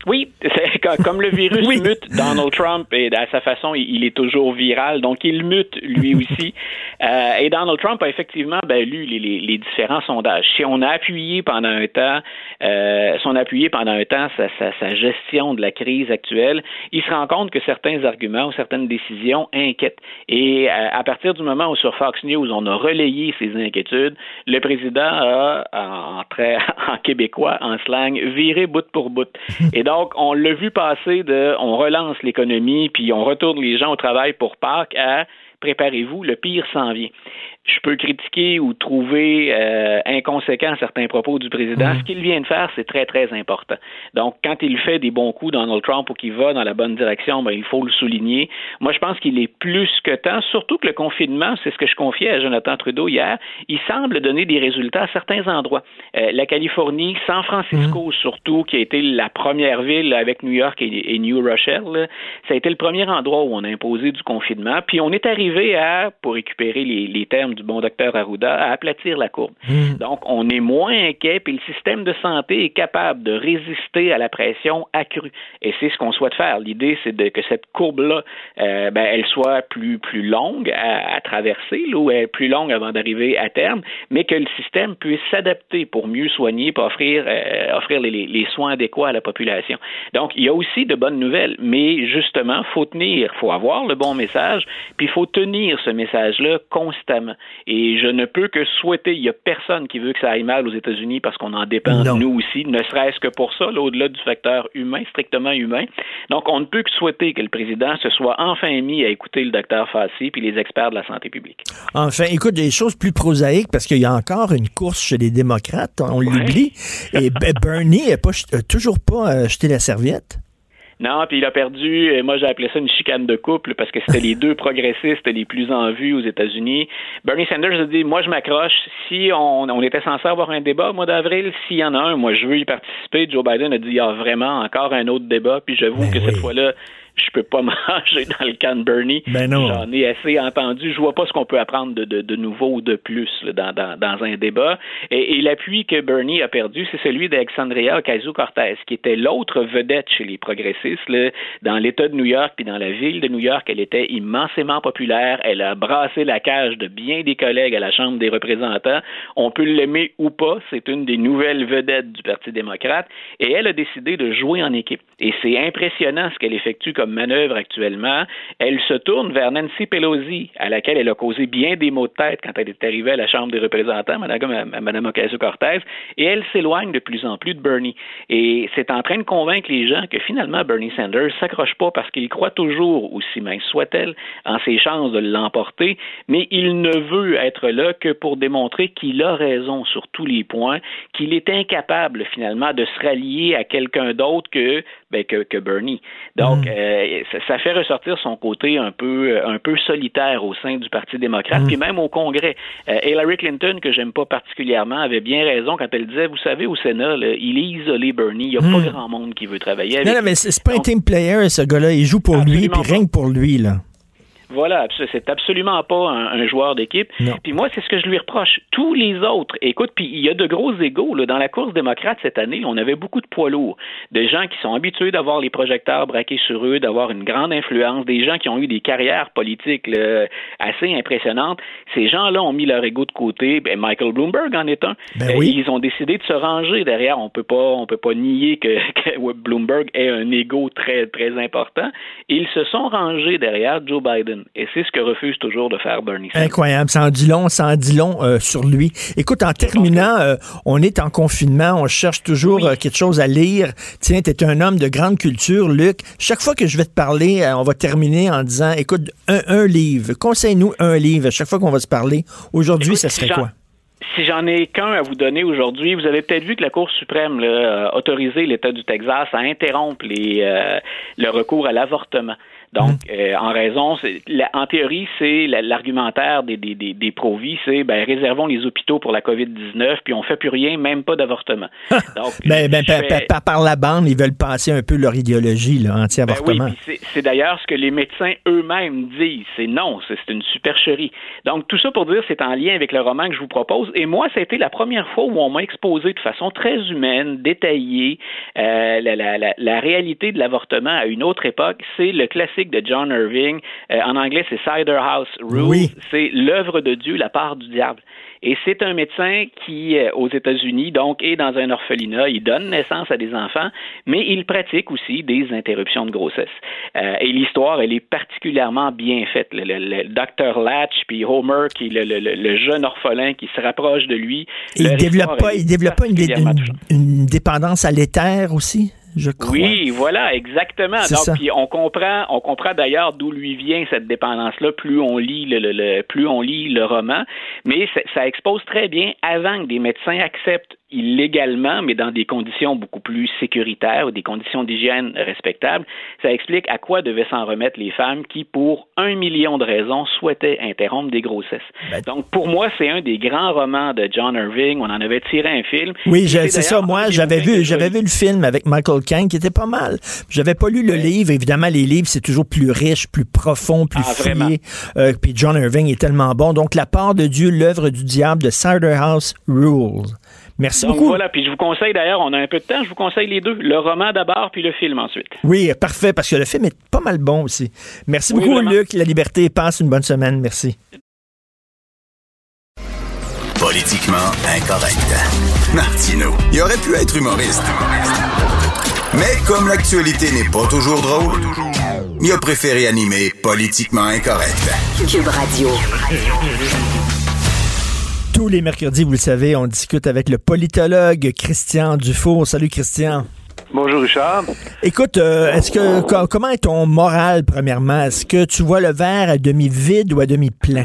Oui, comme le virus mute, Donald Trump, et à sa façon, il est toujours viral, donc il mute lui aussi. Euh, et Donald Trump a effectivement ben, lu les, les, différents sondages. Si on a appuyé pendant un temps, euh, si on a appuyé pendant un temps sa, sa, sa, gestion de la crise actuelle, il se rend compte que certains arguments ou certaines décisions inquiètent. Et euh, à, partir du moment où sur Fox News on a relayé ces inquiétudes, le président a, en, très, en québécois, en slang, viré bout pour bout. Et donc donc, on l'a vu passer de on relance l'économie, puis on retourne les gens au travail pour Pâques à préparez-vous, le pire s'en vient je peux critiquer ou trouver euh, inconséquent certains propos du président. Mhm. Ce qu'il vient de faire, c'est très, très important. Donc, quand il fait des bons coups, Donald Trump, ou qu'il va dans la bonne direction, ben, il faut le souligner. Moi, je pense qu'il est plus que temps, surtout que le confinement, c'est ce que je confiais à Jonathan Trudeau hier, il semble donner des résultats à certains endroits. Euh, la Californie, San Francisco mhm. surtout, qui a été la première ville avec New York et, New Rochelle, ça a été le premier endroit où on a imposé du confinement. Puis on est arrivé à, pour récupérer les, les termes du bon docteur Arruda, à aplatir la courbe. Hmm. Donc, on est moins inquiet, puis le système de santé est capable de résister à la pression accrue. Et c'est ce qu'on souhaite faire. L'idée, c'est que cette courbe-là, euh, ben, elle soit plus, plus longue à, traverser, là, ou elle plus longue avant d'arriver à terme, mais que le système puisse s'adapter pour mieux soigner, pour offrir, euh, offrir les, les, soins adéquats à la population. Donc, il y a aussi de bonnes nouvelles, mais justement, faut tenir, faut avoir le bon message, puis il faut tenir ce message-là constamment. Et je ne peux que souhaiter, il n'y a personne qui veut que ça aille mal aux États-Unis parce qu'on en dépend, nous aussi, ne serait-ce que pour ça, au-delà du facteur humain, strictement humain. Donc, on ne peut que souhaiter que le président se soit enfin mis à écouter le docteur Fassi puis les experts de la santé publique. Enfin, écoute, des choses plus prosaïques parce qu'il y a encore une course chez les démocrates, on l'oublie. Et Bernie n'a toujours pas euh, jeté la serviette. Non, puis il a perdu, et moi j'ai appelé ça une chicane de couple parce que c'était les deux progressistes les plus en vue aux États-Unis. Bernie Sanders a dit Moi je m'accroche. Si on, on, était censé avoir un débat au mois d'avril, s'il y en a un, moi je veux y participer. Joe Biden a dit Il y a vraiment encore un autre débat, puis j'avoue ben que cette fois-là, je peux pas manger dans le can Bernie. Ben J'en ai assez entendu. Je vois pas ce qu'on peut apprendre de, de, de, nouveau ou de plus dans, dans, dans, un débat. Et, et l'appui que Bernie a perdu, c'est celui d'Alexandria Ocasio-Cortez, qui était l'autre vedette chez les progressistes. Là. Dans l'État de New York puis dans la ville de New York, elle était immensément populaire. Elle a brassé la cage de bien des collègues à la Chambre des représentants. On peut l'aimer ou pas. C'est une des nouvelles vedettes du Parti démocrate. Et elle a décidé de jouer en équipe. Et c'est impressionnant ce qu'elle effectue comme manœuvre actuellement, elle se tourne vers Nancy Pelosi, à laquelle elle a causé bien des maux de tête quand elle est arrivée à la Chambre des représentants, Mme, Mme Ocasio-Cortez, et elle s'éloigne de plus en plus de Bernie. Et c'est en train de convaincre les gens que finalement Bernie Sanders s'accroche pas parce qu'il croit toujours, aussi mince soit-elle, en ses chances de l'emporter, mais il ne veut être là que pour démontrer qu'il a raison sur tous les points, qu'il est incapable finalement de se rallier à quelqu'un d'autre que, ben, que, que Bernie. Donc, mm. euh, ça, fait ressortir son côté un peu, un peu solitaire au sein du Parti démocrate, mm. puis même au Congrès. Euh, Hillary Clinton, que j'aime pas particulièrement, avait bien raison quand elle disait, vous savez, au Sénat, il est isolé, Bernie. Il n'y a pas mm. grand monde qui veut travailler avec. Non, non mais c'est pas un team player, ce gars-là. Il joue pour lui, puis rien que pour lui, là. Voilà, c'est absolument pas un, joueur d'équipe. Puis moi, c'est ce que je lui reproche. Tous les autres, écoute, puis il y a de gros égaux. Là. Dans la course démocrate cette année, on avait beaucoup de poids lourds. Des gens qui sont habitués d'avoir les projecteurs braqués sur eux, d'avoir une grande influence, des gens qui ont eu des carrières politiques assez impressionnantes. Ces gens-là ont mis leur ego de côté. Ben, Michael Bloomberg en est un. Ben oui. Ils ont décidé de se ranger derrière. On peut pas, on peut pas nier que, que Bloomberg ait un ego très, très important. Ils se sont rangés derrière Joe Biden. Et c'est ce que refuse toujours de faire Bernie Sanders. Incroyable. Ça en dit long, ça en dit long euh, sur lui. Écoute, en terminant, euh, on est en confinement, on cherche toujours euh, quelque chose à lire. Tiens, tu es un homme de grande culture, Luc. Chaque fois que je vais te parler, on va terminer en disant, écoute, un, livre. Conseille-nous un livre chaque fois qu'on va se parler. Aujourd'hui, ça serait quoi? Si j'en ai qu'un à vous donner aujourd'hui, vous avez peut-être vu que la Cour suprême a autorisé l'État du Texas à interrompre les, le recours à l'avortement. Donc, euh, en raison, la- en théorie, c'est la- l'argumentaire des, des, des, des pro-vie, c'est ben, réservons les hôpitaux pour la COVID-19, puis on fait plus rien, même pas d'avortement. Donc, Ben, ben, fais- par- par- par la bande, ils veulent passer un peu leur idéologie là, ben oui, anti-avortement. c'est- d'ailleurs ce que les médecins eux-mêmes disent. C'est non, c'est c'est une supercherie. Donc, tout ça pour dire, c'est en lien avec le roman que je vous propose. Et moi, ça a été la première fois où on m'a exposé de façon très humaine, détaillée, euh, la, la, la réalité de l'avortement à une autre époque. C'est le classique de John Irving. Euh, en anglais, c'est Cider House Rules. Oui. C'est l'œuvre de Dieu, la part du diable. Et c'est un médecin qui, euh, aux États-Unis, donc, est dans un orphelinat. Il donne naissance à des enfants, mais il pratique aussi des interruptions de grossesse. Euh, et l'histoire, elle est particulièrement bien faite. Le, le- le Dr. Latch, puis Homer, qui est le, jeune orphelin qui se rapproche de lui. Et il développe pas, il développe pas une, une dépendance à l'éther aussi, je crois. Oui, voilà, exactement. Donc, puis on comprend, on comprend d'ailleurs d'où lui vient cette dépendance-là. Plus on lit le, le- le- plus on lit le roman, mais ça expose très bien avant que des médecins acceptent illégalement, mais dans des conditions beaucoup plus sécuritaires ou des conditions d'hygiène respectables. Ça explique à quoi devaient s'en remettre les femmes qui, pour un million de raisons, souhaitaient interrompre des grossesses. Ben Donc, pour moi, c'est un des grands romans de John Irving. On en avait tiré un film. Oui, c'est ça. Moi, j'avais vu, j'avais vu le film avec Michael Caine qui était pas mal. J'avais pas lu le livre. Évidemment, les livres c'est toujours plus riche, plus profond, plus Ah, fouillé. Euh, puis John Irving est tellement bon. Donc, la part de Dieu, l'œuvre du diable de Cider House Rules. Merci Donc beaucoup. voilà, puis je vous conseille d'ailleurs, on a un peu de temps, je vous conseille les deux, le roman d'abord puis le film ensuite. Oui, parfait, parce que le film est pas mal bon aussi. Merci Oui, beaucoup, vraiment. Luc. La liberté passe une bonne semaine. Merci. Politiquement incorrect. Martino, il aurait pu être humoriste. Mais comme l'actualité n'est pas toujours drôle, il a préféré animer Politiquement incorrect. Cube Radio. Tous les mercredis, vous le savez, on discute avec le politologue Christian Dufour. Salut, Christian. Bonjour Richard. Écoute, euh, est-ce que co- comment est ton moral premièrement? Est-ce que tu vois le verre à demi vide ou à demi plein?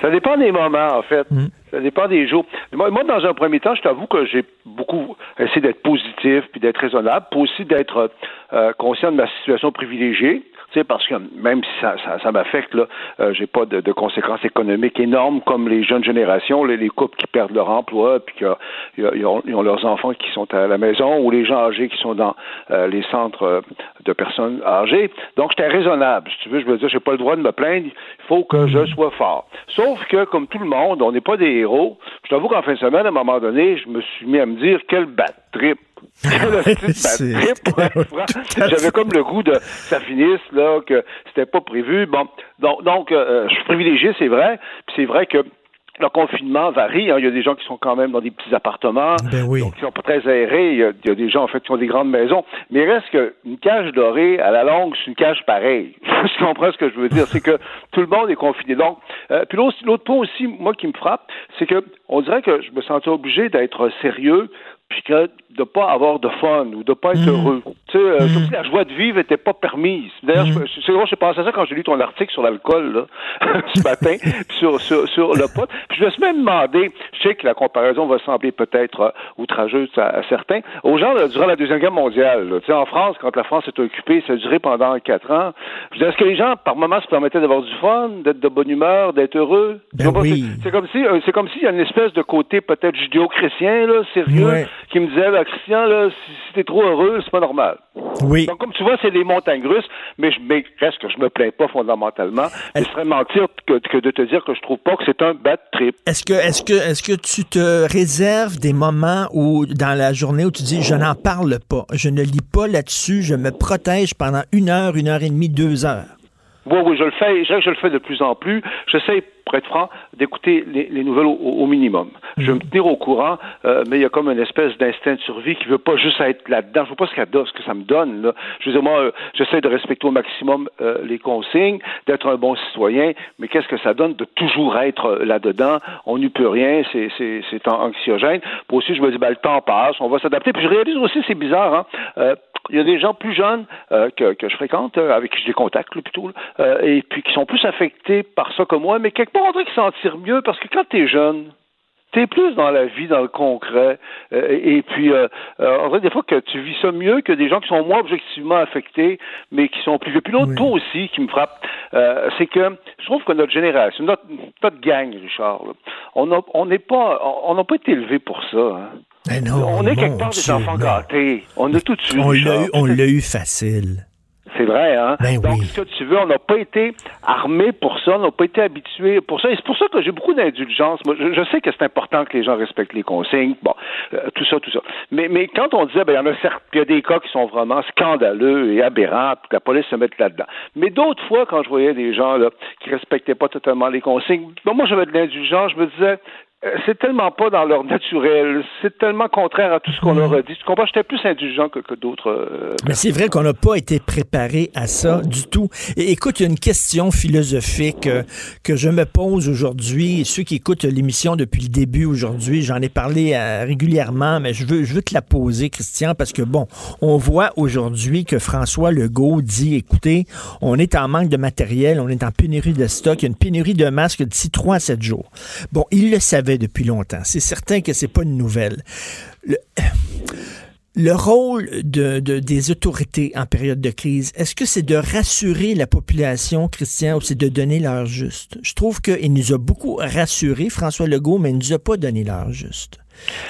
Ça dépend des moments, en fait. Mm. Ça dépend des jours. Moi, moi, dans un premier temps, je t'avoue que j'ai beaucoup essayé d'être positif puis d'être raisonnable, puis aussi d'être euh, conscient de ma situation privilégiée. Parce que même si ça, ça, ça m'affecte, là, euh, j'ai pas de, de conséquences économiques énormes comme les jeunes générations, les, les couples qui perdent leur emploi, puis qu'ils ont, leurs enfants qui sont à la maison, ou les gens âgés qui sont dans euh, les centres euh, de personnes âgées. Donc, j'étais raisonnable. Si tu veux, je veux dire, j'ai pas le droit de me plaindre. Il faut que je sois fort. Sauf que, comme tout le monde, on n'est pas des héros. Je t'avoue qu'en fin de semaine, à un moment donné, je me suis mis à me dire quel bad trip. J'avais comme le goût de ça finisse, là, que c'était pas prévu. Bon, donc, donc euh, je suis privilégié, c'est vrai. Puis c'est vrai que le confinement varie. hein. Il y a des gens qui sont quand même dans des petits appartements, Ben oui. donc qui sont pas très aérés. Il y, a, il y a des gens en fait qui ont des grandes maisons. Mais il reste qu'une cage dorée, à la longue, c'est une cage pareille. tu comprends ce que je veux dire? C'est que tout le monde est confiné. Donc, euh, puis l'autre, l'autre point aussi, moi qui me frappe, c'est que on dirait que je me sentais obligé d'être sérieux puis que de pas avoir de fun ou de pas être heureux. Tu sais, euh, si la joie de vivre était pas permise. D'ailleurs, je- c'est drôle, j'ai pensé à ça quand j'ai lu ton article sur l'alcool là, ce matin, sur, sur, sur le pot. Puis je me suis même demandé, je sais que la comparaison va sembler peut-être euh, outrageuse à, à certains, aux gens là, durant la Deuxième Guerre mondiale. là. Tu sais, en France, quand la France est occupée, ça a duré pendant quatre ans. Je Est-ce que les gens, par moments, se permettaient d'avoir du fun, d'être de bonne humeur, d'être heureux? Ben oui. c'est- C'est comme si, euh, c'est comme s'il y a une espèce de côté peut-être judéo-chrétien, là, sérieux, Ouais. Qui me disait, là, Christian, là, si, si t'es trop heureux, c'est pas normal. Oui. Donc, comme tu vois, c'est des montagnes russes, mais je mais reste que je me plains pas fondamentalement. Mais ce serait mentir que, que de te dire que je trouve pas que c'est un bad trip. Est-ce que, est-ce que, est-ce que tu te réserves des moments où, dans la journée où tu dis, je n'en parle pas, je ne lis pas là-dessus, je me protège pendant une heure, une heure et demie, deux heures? Oui, oui, je le fais, je, je le fais de plus en plus. J'essaie, pour être franc, d'écouter les, les nouvelles au, au minimum. Je vais me tenir au courant, euh, mais il y a comme une espèce d'instinct de survie qui veut pas juste être là-dedans. Je veux pas ce, qu'elle ce que ça me donne. Là. Je veux dire, moi, euh, j'essaie de respecter au maximum euh, les consignes, d'être un bon citoyen, mais qu'est-ce que ça donne de toujours être là-dedans? On n'y peut rien, c'est, c'est, c'est an- anxiogène. Puis aussi, je me dis, ben, le temps passe, on va s'adapter. Puis je réalise aussi, c'est bizarre, hein? Il y a des gens plus jeunes euh, que, que je fréquente, euh, avec qui j'ai des contacts là, plutôt, euh, et puis qui sont plus affectés par ça que moi, mais quelque part on dirait qu'ils s'en tirent mieux parce que quand t'es jeune, t'es plus dans la vie, dans le concret. Euh, et puis, euh, euh, en vrai, des fois que tu vis ça mieux que des gens qui sont moins objectivement affectés, mais qui sont plus vieux. Puis l'autre point aussi qui me frappe, euh, c'est que je trouve que notre génération, notre, notre gang, Richard, là, on n'a on pas, on n'a pas été élevé pour ça. Hein. Non, on est quelque part des enfants non. gâtés. On a tout de suite. On l'a Richard. eu, on l'a eu facile. C'est vrai, hein? Ben Donc, oui. ce que tu veux, on n'a pas été armé pour ça, on n'a pas été habitué pour ça. Et c'est pour ça que j'ai beaucoup d'indulgence. Moi, je, je sais que c'est important que les gens respectent les consignes, bon, euh, tout ça, tout ça. Mais, mais quand on disait, ben, il y en a certes, il y a des cas qui sont vraiment scandaleux et aberrants, puis que la police se mette là-dedans. Mais d'autres fois, quand je voyais des gens, là, qui respectaient pas totalement les consignes, ben, moi, j'avais de l'indulgence, je me disais, c'est tellement pas dans leur naturel, c'est tellement contraire à tout ce qu'on leur a dit. Tu comprends? J'étais plus indulgent que, que d'autres. euh, Mais c'est vrai qu'on n'a pas été préparé à ça du tout. Et écoute, il y a une question philosophique euh, que je me pose aujourd'hui. Ceux qui écoutent l'émission depuis le début aujourd'hui, j'en ai parlé euh, régulièrement, mais je veux, je veux te la poser, Christian, parce que bon, on voit aujourd'hui que François Legault dit, écoutez, on est en manque de matériel, on est en pénurie de stock, il y a une pénurie de masques d'ici 3 à 7 jours. Bon, il le savait depuis longtemps. C'est certain que c'est pas une nouvelle. Le- le rôle de, de- des autorités en période de crise, est-ce que c'est de rassurer la population, Christian, ou c'est de donner l'heure juste? Je trouve qu'il nous a beaucoup rassuré, François Legault, mais il ne nous a pas donné l'heure juste.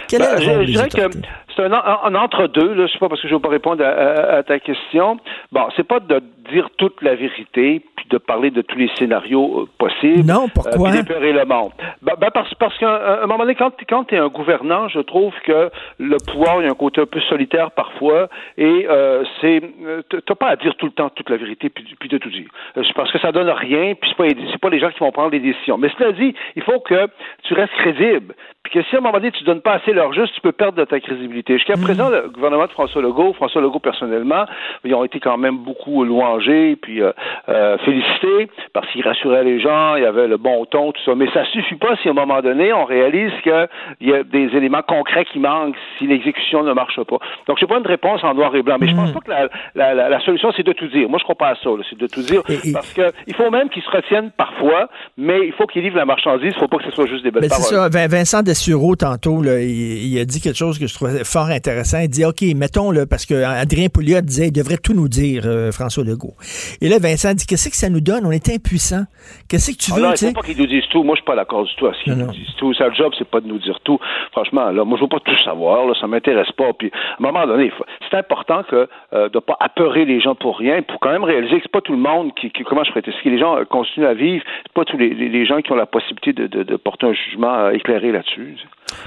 Quel Ben, est le je, rôle je des que autorités? c'est un, en- un entre-deux. Là, je sais pas parce que je ne veux pas répondre à, à- à ta question. Bon, c'est pas de dire toute la vérité de parler de tous les scénarios euh, possibles. Non, pourquoi? Euh, d'épeurer le monde. Ben, ben, parce parce qu'à un moment donné, quand, quand tu es un gouvernant, je trouve que le pouvoir, il y a un côté un peu solitaire parfois, et euh, c'est euh, t'as pas à dire tout le temps toute la vérité puis, puis de tout dire. Parce que ça donne rien, puis c'est pas c'est pas les gens qui vont prendre les décisions. Mais cela dit, il faut que tu restes crédible. Puis que si à un moment donné, tu donnes pas assez leur juste, tu peux perdre de ta crédibilité. Jusqu'à présent, le gouvernement de François Legault, François Legault personnellement, ils ont été quand même beaucoup louangés, puis euh, euh, félicités, parce qu'ils rassuraient les gens, il y avait le bon ton, tout ça. Mais ça suffit pas si à un moment donné, on réalise qu'il y a des éléments concrets qui manquent si l'exécution ne marche pas. Donc, j'ai pas une réponse en noir et blanc, mais je pense pas que la, la, la, la solution, c'est de tout dire. Moi, je crois pas à ça, c'est de tout dire, parce que il faut même qu'ils se retiennent parfois, mais il faut qu'ils livrent la marchandise, il faut pas que ce soit juste des belles Ben, c'est paroles. ça. Vin- Vincent Dessureau, tantôt, il, a dit quelque chose que je trouvais fort intéressant. Il dit, OK, mettons, là, parce que Adrien Pouliot disait, il devrait tout nous dire, euh, François Legault. Et là, Vincent dit, qu'est-ce que ça nous donne? On est impuissants. Qu'est-ce que tu Ah veux, non, tu sais? il faut pas qu'ils nous disent tout. Moi, je suis pas d'accord du tout à ce qu'ils nous disent tout. Sa job, c'est pas de nous dire tout. Franchement, là, moi, je veux pas tout savoir. Là, ça m'intéresse pas. Puis, à un moment donné, c'est important que euh, de pas apeurer les gens pour rien, pour quand même réaliser que c'est pas tout le monde qui, qui- comment je ferais? Si les gens euh, continuent à vivre, c'est pas tous les, les- les gens qui ont la possibilité de, de- de porter un jugement euh, éclairé là-dessus.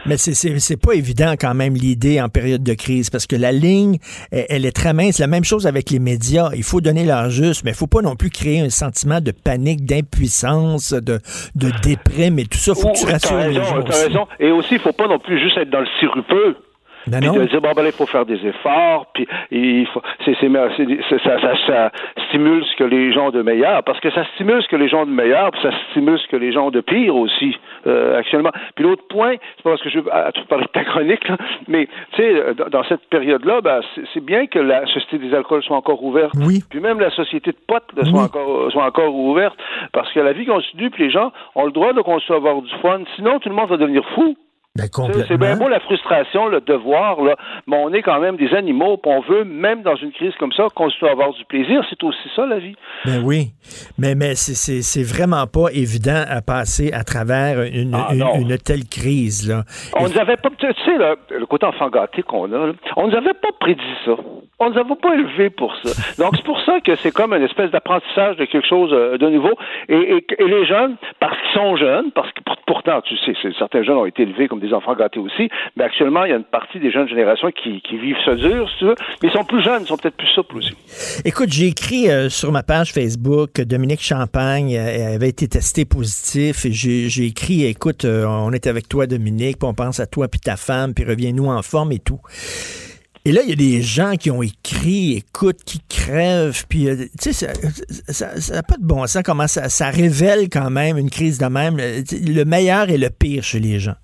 Mais c'est- c'est c'est pas évident quand même l'idée en période de crise parce que la ligne, elle, elle est très mince. La même chose avec les médias. Il faut donner leur juste, mais il faut pas non plus créer un sentiment de panique, d'impuissance, de, de déprime et tout ça. faut que tu T'as rassures les gens. aussi. raison. Et aussi, il faut pas non plus juste être dans le sirupeux. Ben puis de dire bon ben là, il faut faire des efforts puis il faut c'est c'est ça, ça, ça stimule ce que les gens ont de meilleur parce que ça stimule ce que les gens ont de meilleur puis ça stimule ce que les gens ont de pire aussi euh, actuellement. Puis l'autre point c'est pas parce que je veux à, tout parler de ta chronique là, mais tu sais euh, dans, dans cette période là ben, c'est c'est bien que la société des alcools soit encore ouverte. Oui. puis même la société de potes là, soit encore soit encore ouverte parce que la vie continue puis les gens ont le droit de avoir du fun. Sinon tout le monde va devenir fou c'est c'est bien beau la frustration, le devoir, là, mais on est quand même des animaux, puis on veut, même dans une crise comme ça, continuer à avoir du plaisir. C'est aussi ça, la vie. Ben oui, mais, mais c'est- vraiment pas évident à passer à travers une, Ah, une- telle crise. Là. On nous avait pas, tu sais, là, le côté enfant gâté qu'on a, là, on nous avait pas prédit ça. On nous avait pas élevé pour ça. Donc, c'est pour ça que c'est comme une espèce d'apprentissage de quelque chose euh, de nouveau. Et, et- et les jeunes, parce qu'ils sont jeunes, parce que pour- pourtant, tu sais, certains jeunes ont été élevés comme des enfants gâtés aussi, mais actuellement, il y a une partie des jeunes générations qui, vivent ça dur, tu veux, mais ils sont plus jeunes, ils sont peut-être plus souples aussi. Écoute, j'ai écrit euh, sur ma page Facebook que Dominique Champagne euh, avait été testé positif et j'ai écrit, écoute, euh, on est avec toi, Dominique, puis on pense à toi puis ta femme, puis reviens-nous en forme et tout. Et là, il y a des gens qui ont écrit, écoute, qui crèvent, puis, tu sais, ça n'a pas de bon sens comment ça, ça révèle quand même une crise de même, le meilleur et le pire chez les gens.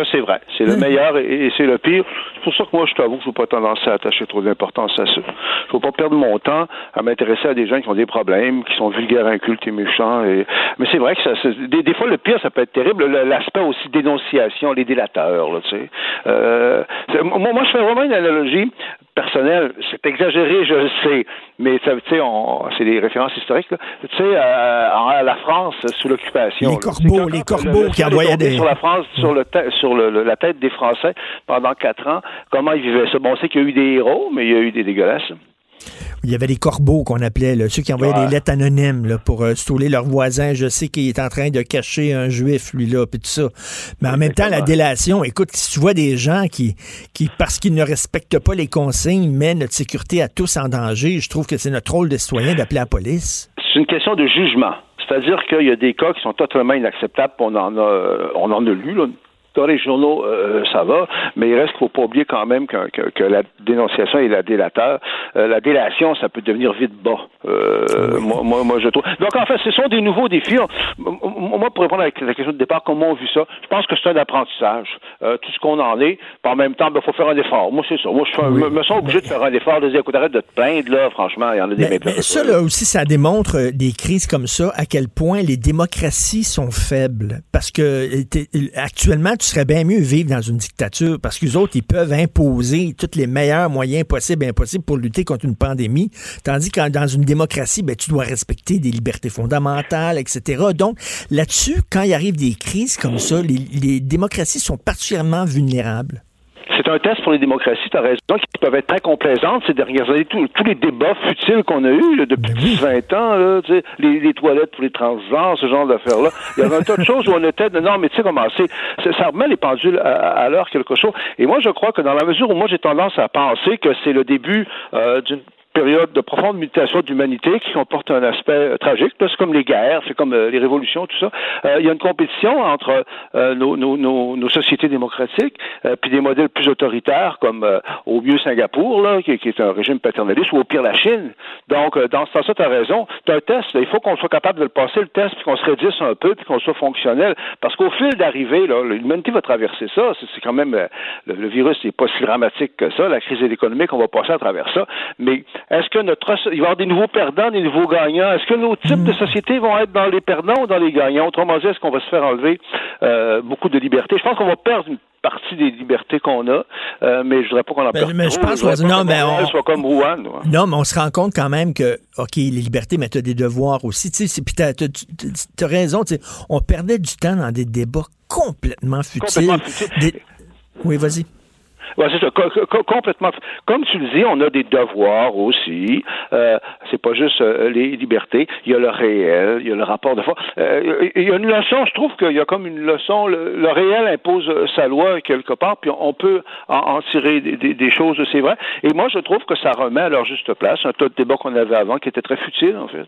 Ça, c'est vrai. C'est le meilleur et, et c'est le pire. C'est pour ça que moi, je t'avoue que je n'ai pas tendance à attacher trop d'importance à ça. Je ne veux pas perdre mon temps à m'intéresser à des gens qui ont des problèmes, qui sont vulgaires, incultes et méchants. Et... Mais c'est vrai que ça, des, des fois, le pire, ça peut être terrible. Le- L'aspect aussi dénonciation, les délateurs, là, tu sais. Euh, moi, moi, je fais vraiment une analogie personnelle. C'est exagéré, je le sais. Mais, ça, tu sais, on- c'est des références historiques, là. Tu sais, euh, la France sous l'occupation. Les corbeaux, les corbeaux le- qui envoyaient des- Sur la France, sur, le ta- sur le- le- la tête des Français pendant quatre ans, comment ils vivaient ça? Bon, on sait qu'il y a eu des héros, mais il y a eu des dégueulasses. Il y avait les corbeaux qu'on appelait, là, ceux qui envoyaient Ouais. des lettres anonymes là, pour euh, stouler leurs voisins. Je sais qu'il est en train de cacher un juif, lui-là, puis tout ça. Mais en même temps, la délation, écoute, si tu vois des gens qui, qui parce qu'ils ne respectent pas les consignes, mettent notre sécurité à tous en danger, je trouve que c'est notre rôle de citoyen d'appeler la police. C'est une question de jugement. C'est-à-dire qu'il y a des cas qui sont totalement inacceptables. On en a, on en a lu, là. Dans les journaux, euh, ça va, mais il reste qu'il ne faut pas oublier quand même que, que- que la dénonciation et la délateur, euh, la délation, ça peut devenir vite bas. Euh, moi, moi, moi, je trouve. Donc, en fait, ce sont des nouveaux défis. Moi, pour répondre à la question de départ, comment on vit ça, je pense que c'est un apprentissage. Euh, tout ce qu'on en est, en même temps, il faut faire un effort. Moi, c'est ça. Moi, je fais un- me, me sens obligé de faire un effort, de dire, écoute, arrête de te plaindre, là, franchement, il y en a des Mais, mêmes mais ça, là aussi, ça démontre euh, des crises comme ça, à quel point les démocraties sont faibles. Parce que euh, actuellement, tu serais bien mieux vivre dans une dictature, parce que les autres, ils peuvent imposer tous les meilleurs moyens possibles et impossibles pour lutter contre une pandémie. Tandis que dans une démocratie, ben, tu dois respecter des libertés fondamentales, etc. Donc, là-dessus, quand il arrive des crises comme ça, les démocraties sont particulièrement vulnérables. C'est un test pour les démocraties, tu as raison, qui peuvent être très complaisantes ces dernières années. Tous, tous les débats futiles qu'on a eus là, depuis 10-20 ans, là, tu sais, les, les toilettes pour les transgenres, ce genre d'affaires-là. Il y avait un tas de choses où on était, non, mais tu sais comment c'est, c'est- ça remet les pendules à, à l'heure quelque chose. Et moi, je crois que dans la mesure où moi j'ai tendance à penser que c'est le début euh, d'une période de profonde mutation d'humanité qui comporte un aspect euh, tragique. C'est comme les guerres, c'est comme euh, les révolutions, tout ça. Euh, il y a une compétition entre nos, nos, nos, nos sociétés démocratiques puis des modèles plus autoritaires comme au mieux Singapour, là, qui, qui est un régime paternaliste, ou au pire la Chine. Donc, dans ce sens-là, tu as raison. As un test. là. Il faut qu'on soit capable de le passer, le test, puis qu'on se réduise un peu, puis qu'on soit fonctionnel. Parce qu'au fil d'arrivée, l'humanité va traverser ça. C'est c'est quand même... le, le virus n'est pas si dramatique que ça. La crise économique, on va passer à travers ça. Mais est-ce que notre... Il va y avoir des nouveaux perdants, des nouveaux gagnants? Est-ce que nos types de sociétés vont être dans les perdants ou dans les gagnants? Autrement dit, est-ce qu'on va se faire enlever euh, beaucoup de libertés? Je pense qu'on va perdre une partie des libertés qu'on a, euh, mais je voudrais pas qu'on en Mais- perde mais je pense qu'on- non, mais on- soit comme là. Non, mais on se rend compte quand même que, OK, les libertés, mais tu as des devoirs aussi. Tu sais, puis t'as, t'as- t'as raison, tu on perdait du temps dans des débats complètement futiles. Complètement futiles. Des- Oui, vas-y. Ouais, c'est ça, co- co- complètement. Comme tu le dis, on a des devoirs aussi. Euh, c'est pas juste euh, les libertés. Il y a le réel, il y a le rapport de force. Euh, il y a une leçon. Je trouve qu'il y a comme une leçon. Le, réel impose euh, sa loi quelque part, puis on peut en, tirer des, choses. C'est vrai. Et moi, je trouve que ça remet à leur juste place un tas de débats qu'on avait avant, qui étaient très futiles en fait.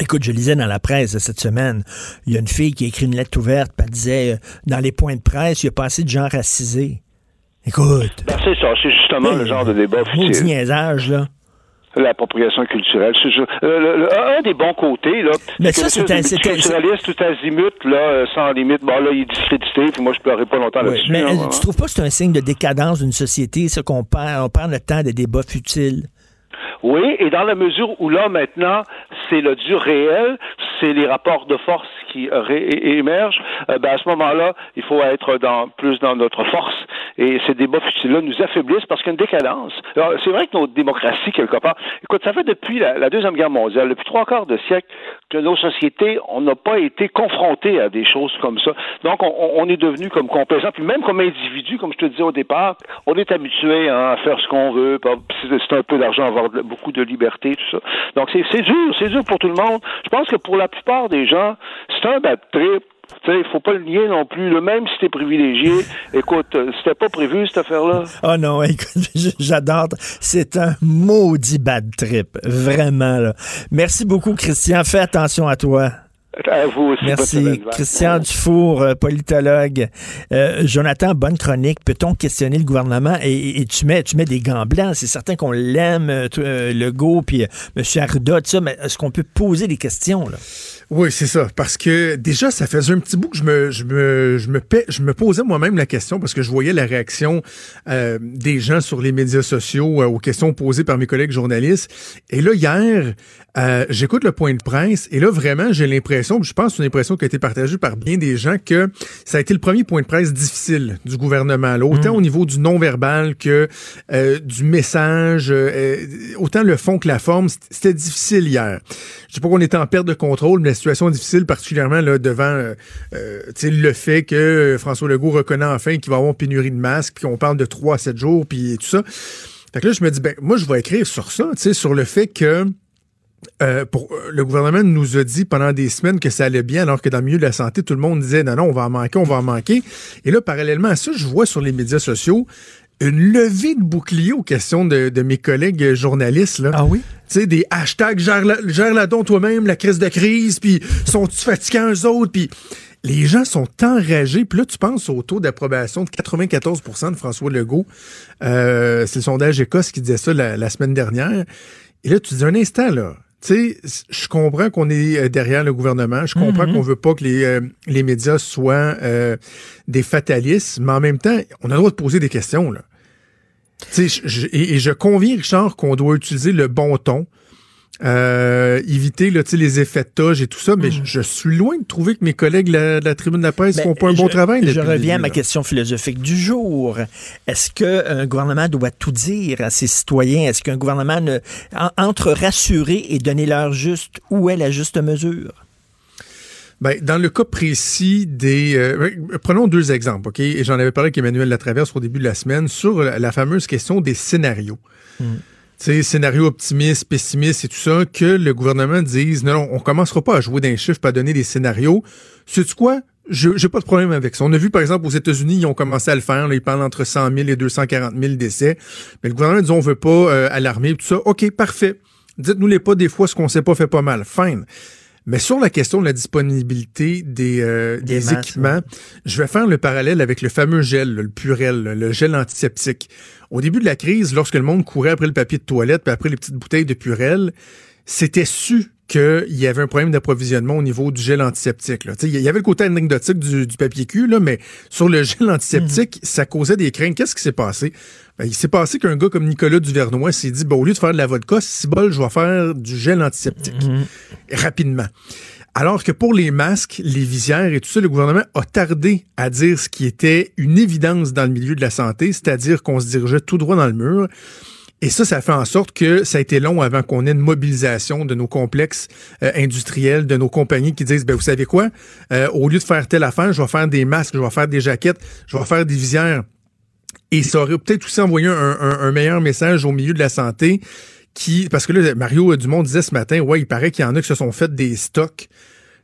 Écoute, je lisais dans la presse cette semaine, il y a une fille qui a écrit une lettre ouverte, elle disait, euh, dans les points de presse, il y a pas assez de gens racisés. Écoute, Ben, c'est ça. C'est justement le genre de débat futile. niaisage, là. L'appropriation culturelle. Euh, le- le- un des bons côtés, là. Mais c'est ça, c'était- le culturaliste tout azimut, là, euh, sans limite. Bon, là, il est discrédité, puis moi, je pleurerai pas longtemps Oui, là-dessus. mais hein, euh, tu trouves pas que c'est un signe de décadence d'une société, ça qu'on perd, on perd le temps des débats futiles? Oui, et dans la mesure où là, maintenant, c'est le dur réel, c'est les rapports de force qui euh, ré- é- émergent, euh, ben, à ce moment-là, il faut être dans, plus dans notre force. Et ces débats futiles-là nous affaiblissent parce qu'il y a une décadence. C'est vrai que notre démocratie, quelque part, écoute, ça fait depuis la Deuxième Guerre mondiale, depuis trois quarts de siècle, que nos sociétés, on n'a pas été confrontés à des choses comme ça. Donc, on, est devenu comme complaisant. Puis même comme individu, comme je te disais au départ, on est habitué hein, à faire ce qu'on veut. puis C'est un peu d'argent, avoir beaucoup de liberté, tout ça. Donc, c'est dur, c'est dur pour tout le monde. Je pense que pour la plupart des gens, c'est un bad trip. Il faut pas le nier non plus. Le même si t'es privilégié, écoute, euh, c'était pas prévu cette affaire-là. Oh non, écoute, j'adore. C'est un maudit bad trip. Vraiment, là. Merci beaucoup, Christian. Fais attention à toi. À vous aussi. Merci. Christian Dufour, euh, politologue. Euh, Jonathan, bonne chronique. Peut-on questionner le gouvernement? Et, tu mets tu mets des gants blancs. C'est certain qu'on l'aime, euh, euh, Legault, puis euh, M. Arruda, tout ça, mais est-ce qu'on peut poser des questions? Là? Oui, c'est ça. Parce que déjà, ça faisait un petit bout que je me, je me, je me, je me posais moi-même la question parce que je voyais la réaction euh, des gens sur les médias sociaux euh, aux questions posées par mes collègues journalistes. Et là, hier, euh, j'écoute le point de presse et là, vraiment, j'ai l'impression, je pense une impression qui a été partagée par bien des gens, que ça a été le premier point de presse difficile du gouvernement. Là, autant au niveau du non-verbal que euh, du message, euh, autant le fond que la forme, c'était difficile hier. Je sais pas qu'on était en perte de contrôle, mais situation difficile, particulièrement là, devant euh, euh, le fait que François Legault reconnaît enfin qu'il va avoir pénurie de masques, puis qu'on parle de 3 à 7 jours, puis tout ça. Fait que là, je me dis, ben, moi, je vais écrire sur ça, sur le fait que euh, pour, le gouvernement nous a dit pendant des semaines que ça allait bien, alors que dans le milieu de la santé, tout le monde disait non, non, on va en manquer, on va en manquer. Et là, parallèlement à ça, je vois sur les médias sociaux une levée de boucliers aux questions de, de mes collègues journalistes. Là. Ah oui? Tu sais, des hashtags gère la, gère la don toi-même, la crise de crise, puis sont-tu fatigants eux autres, puis les gens sont enragés. Puis là, tu penses au taux d'approbation de 94% de François Legault. Euh, c'est le sondage Écosse qui disait ça la, la semaine dernière. Et là, tu dis un instant, là. Tu sais, je comprends qu'on est euh, derrière le gouvernement. Je comprends Mhm. qu'on veut pas que les, euh, les médias soient euh, des fatalistes, mais en même temps, on a le droit de poser des questions, là. Tu sais, je- je- et, et je conviens, Richard, qu'on doit utiliser le bon ton, euh, éviter là, les effets de toge et tout ça, mais je, je suis loin de trouver que mes collègues de la, de la tribune de la presse Ben, font pas un bon travail. Je reviens à ma là. question philosophique du jour. Est-ce qu'un gouvernement doit tout dire à ses citoyens? Est-ce qu'un gouvernement ne, en- entre rassurer et donner l'heure juste, où est la juste mesure? Ben, dans le cas précis des... euh, prenons deux exemples, OK? Et j'en avais parlé avec Emmanuel Latraverse au début de la semaine sur la, la fameuse question des scénarios. Tu sais, scénario optimiste, pessimiste et tout ça, que le gouvernement dise, non, on commencera pas à jouer d'un chiffre, pas à donner des scénarios. Sais-tu quoi? Je j'ai pas de problème avec ça. On a vu, par exemple, aux États-Unis, ils ont commencé à le faire. Là, ils parlent entre 100 000 et 240 000 décès. Mais le gouvernement dit, on veut pas euh, alarmer, tout ça. OK, parfait. Dites-nous les pas des fois, ce qu'on sait pas fait pas mal. Fine. Mais sur la question de la disponibilité des, euh, Des équipements, je vais faire le parallèle avec le fameux gel, le purel, le gel antiseptique. Au début de la crise, lorsque le monde courait après le papier de toilette, puis après les petites bouteilles de purel, c'était su qu'il y avait un problème d'approvisionnement au niveau du gel antiseptique. Il y avait le côté anecdotique du, du papier cul, là, mais sur le gel antiseptique, ça causait des craintes. Qu'est-ce qui s'est passé? Ben, il s'est passé qu'un gars comme Nicolas Duvernois s'est dit, ben, au lieu de faire de la vodka, si bol, je vais faire du gel antiseptique. Rapidement. Alors que pour les masques, les visières et tout ça, le gouvernement a tardé à dire ce qui était une évidence dans le milieu de la santé, c'est-à-dire qu'on se dirigeait tout droit dans le mur. Et ça, ça fait en sorte que ça a été long avant qu'on ait une mobilisation de nos complexes euh, industriels, de nos compagnies qui disent, ben vous savez quoi, Euh, au lieu de faire telle affaire, je vais faire des masques, je vais faire des jaquettes, je vais faire des visières. Et ça aurait peut-être aussi envoyé un, meilleur message au milieu de la santé qui, parce que là, Mario Dumont disait ce matin, ouais, il paraît qu'il y en a qui se sont fait des stocks.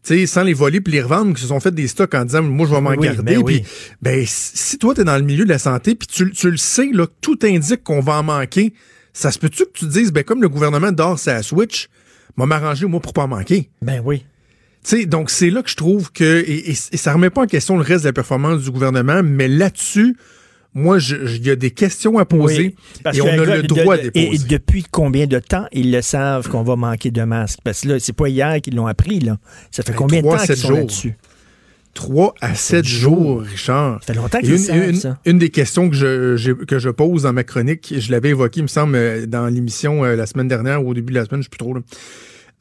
Sais, sans les voler puis les revendre, qui se sont fait des stocks en disant, moi, je vais m'en Oui, garder. ben Puis, oui. ben, si toi, tu es dans le milieu de la santé, puis tu, tu le sais, là, tout indique qu'on va en manquer, ça se peut-tu que tu te dises, ben, comme le gouvernement dort sa Switch, m'a m'arranger, moi, pour pas en manquer? Ben oui. Sais, donc c'est là que je trouve que, et, et, et ça remet pas en question le reste de la performance du gouvernement, mais là-dessus, moi, il y a des questions à poser Oui, parce et on a gars le droit de, de- les Et poser. depuis combien de temps ils le savent qu'on va manquer de masques? Parce que là, c'est pas hier qu'ils l'ont appris, là. Ça fait Ben, combien de temps qu'ils sont jours. là-dessus? 3 à 7 jours, Richard. Ça fait longtemps qu'ils une, une- ça. une des questions que je, que je pose dans ma chronique, je l'avais évoqué, il me semble, euh, dans l'émission euh, la semaine dernière ou au début de la semaine, je sais plus trop. là.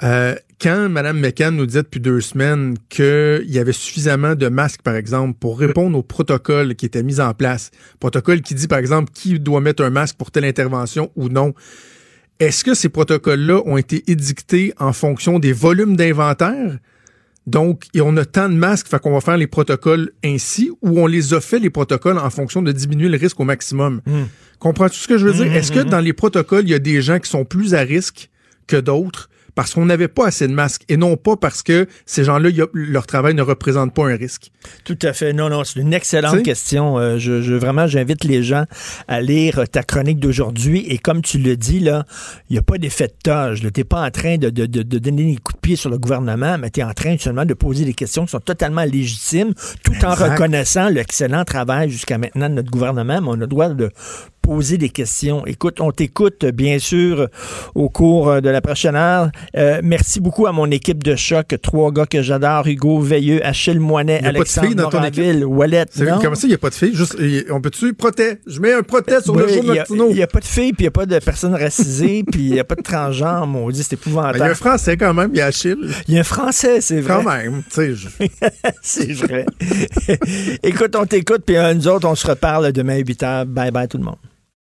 Euh, quand Mme McCann nous disait depuis deux semaines qu'il y avait suffisamment de masques, par exemple, pour répondre au protocole qui était mis en place, protocole qui dit, par exemple, qui doit mettre un masque pour telle intervention ou non, est-ce que ces protocoles-là ont été édictés en fonction des volumes d'inventaire? Donc, et on a tant de masques, fait qu'on va faire les protocoles ainsi, ou on les a fait, les protocoles, en fonction de diminuer le risque au maximum? Comprends-tu ce que je veux dire? Mhm, Est-ce que mhm. dans les protocoles, il y a des gens qui sont plus à risque que d'autres? Parce qu'on n'avait pas assez de masques et non pas parce que ces gens-là, leur travail ne représente pas un risque? Tout à fait. Non, non, c'est une excellente T'sais? question. Euh, je, je- vraiment, j'invite les gens à lire ta chronique d'aujourd'hui. Et comme tu le dis, là, il n'y a pas d'effet de toge. Tu n'es pas en train de, de- de- de donner des coups pied sur le gouvernement, mais tu es en train seulement de poser des questions qui sont totalement légitimes, tout en reconnaissant l'excellent travail jusqu'à maintenant de notre gouvernement, mais on a le droit de poser des questions. Écoute, on t'écoute bien sûr au cours euh, de la prochaine heure. Euh, merci beaucoup à mon équipe de choc, trois gars que j'adore, Hugo Veilleux, Achille Moinet, Alexandre Moranville, Wallet. Comment ça, il n'y a pas de filles? Juste, on peut-tu proté? Je mets un proté sur le Oui, jour de y a- Martineau. Il n'y a, pas de filles, puis il n'y a pas de personnes racisées, puis il n'y a pas de transgenres, maudit, c'est Ben, Il y a un épouvantable. Français quand même, il y a Il y a un Français, c'est vrai. Quand même, tu sais. je- c'est vrai. Écoute, on t'écoute, puis euh, nous autres, on se reparle demain à 8 h. Bye bye tout le monde.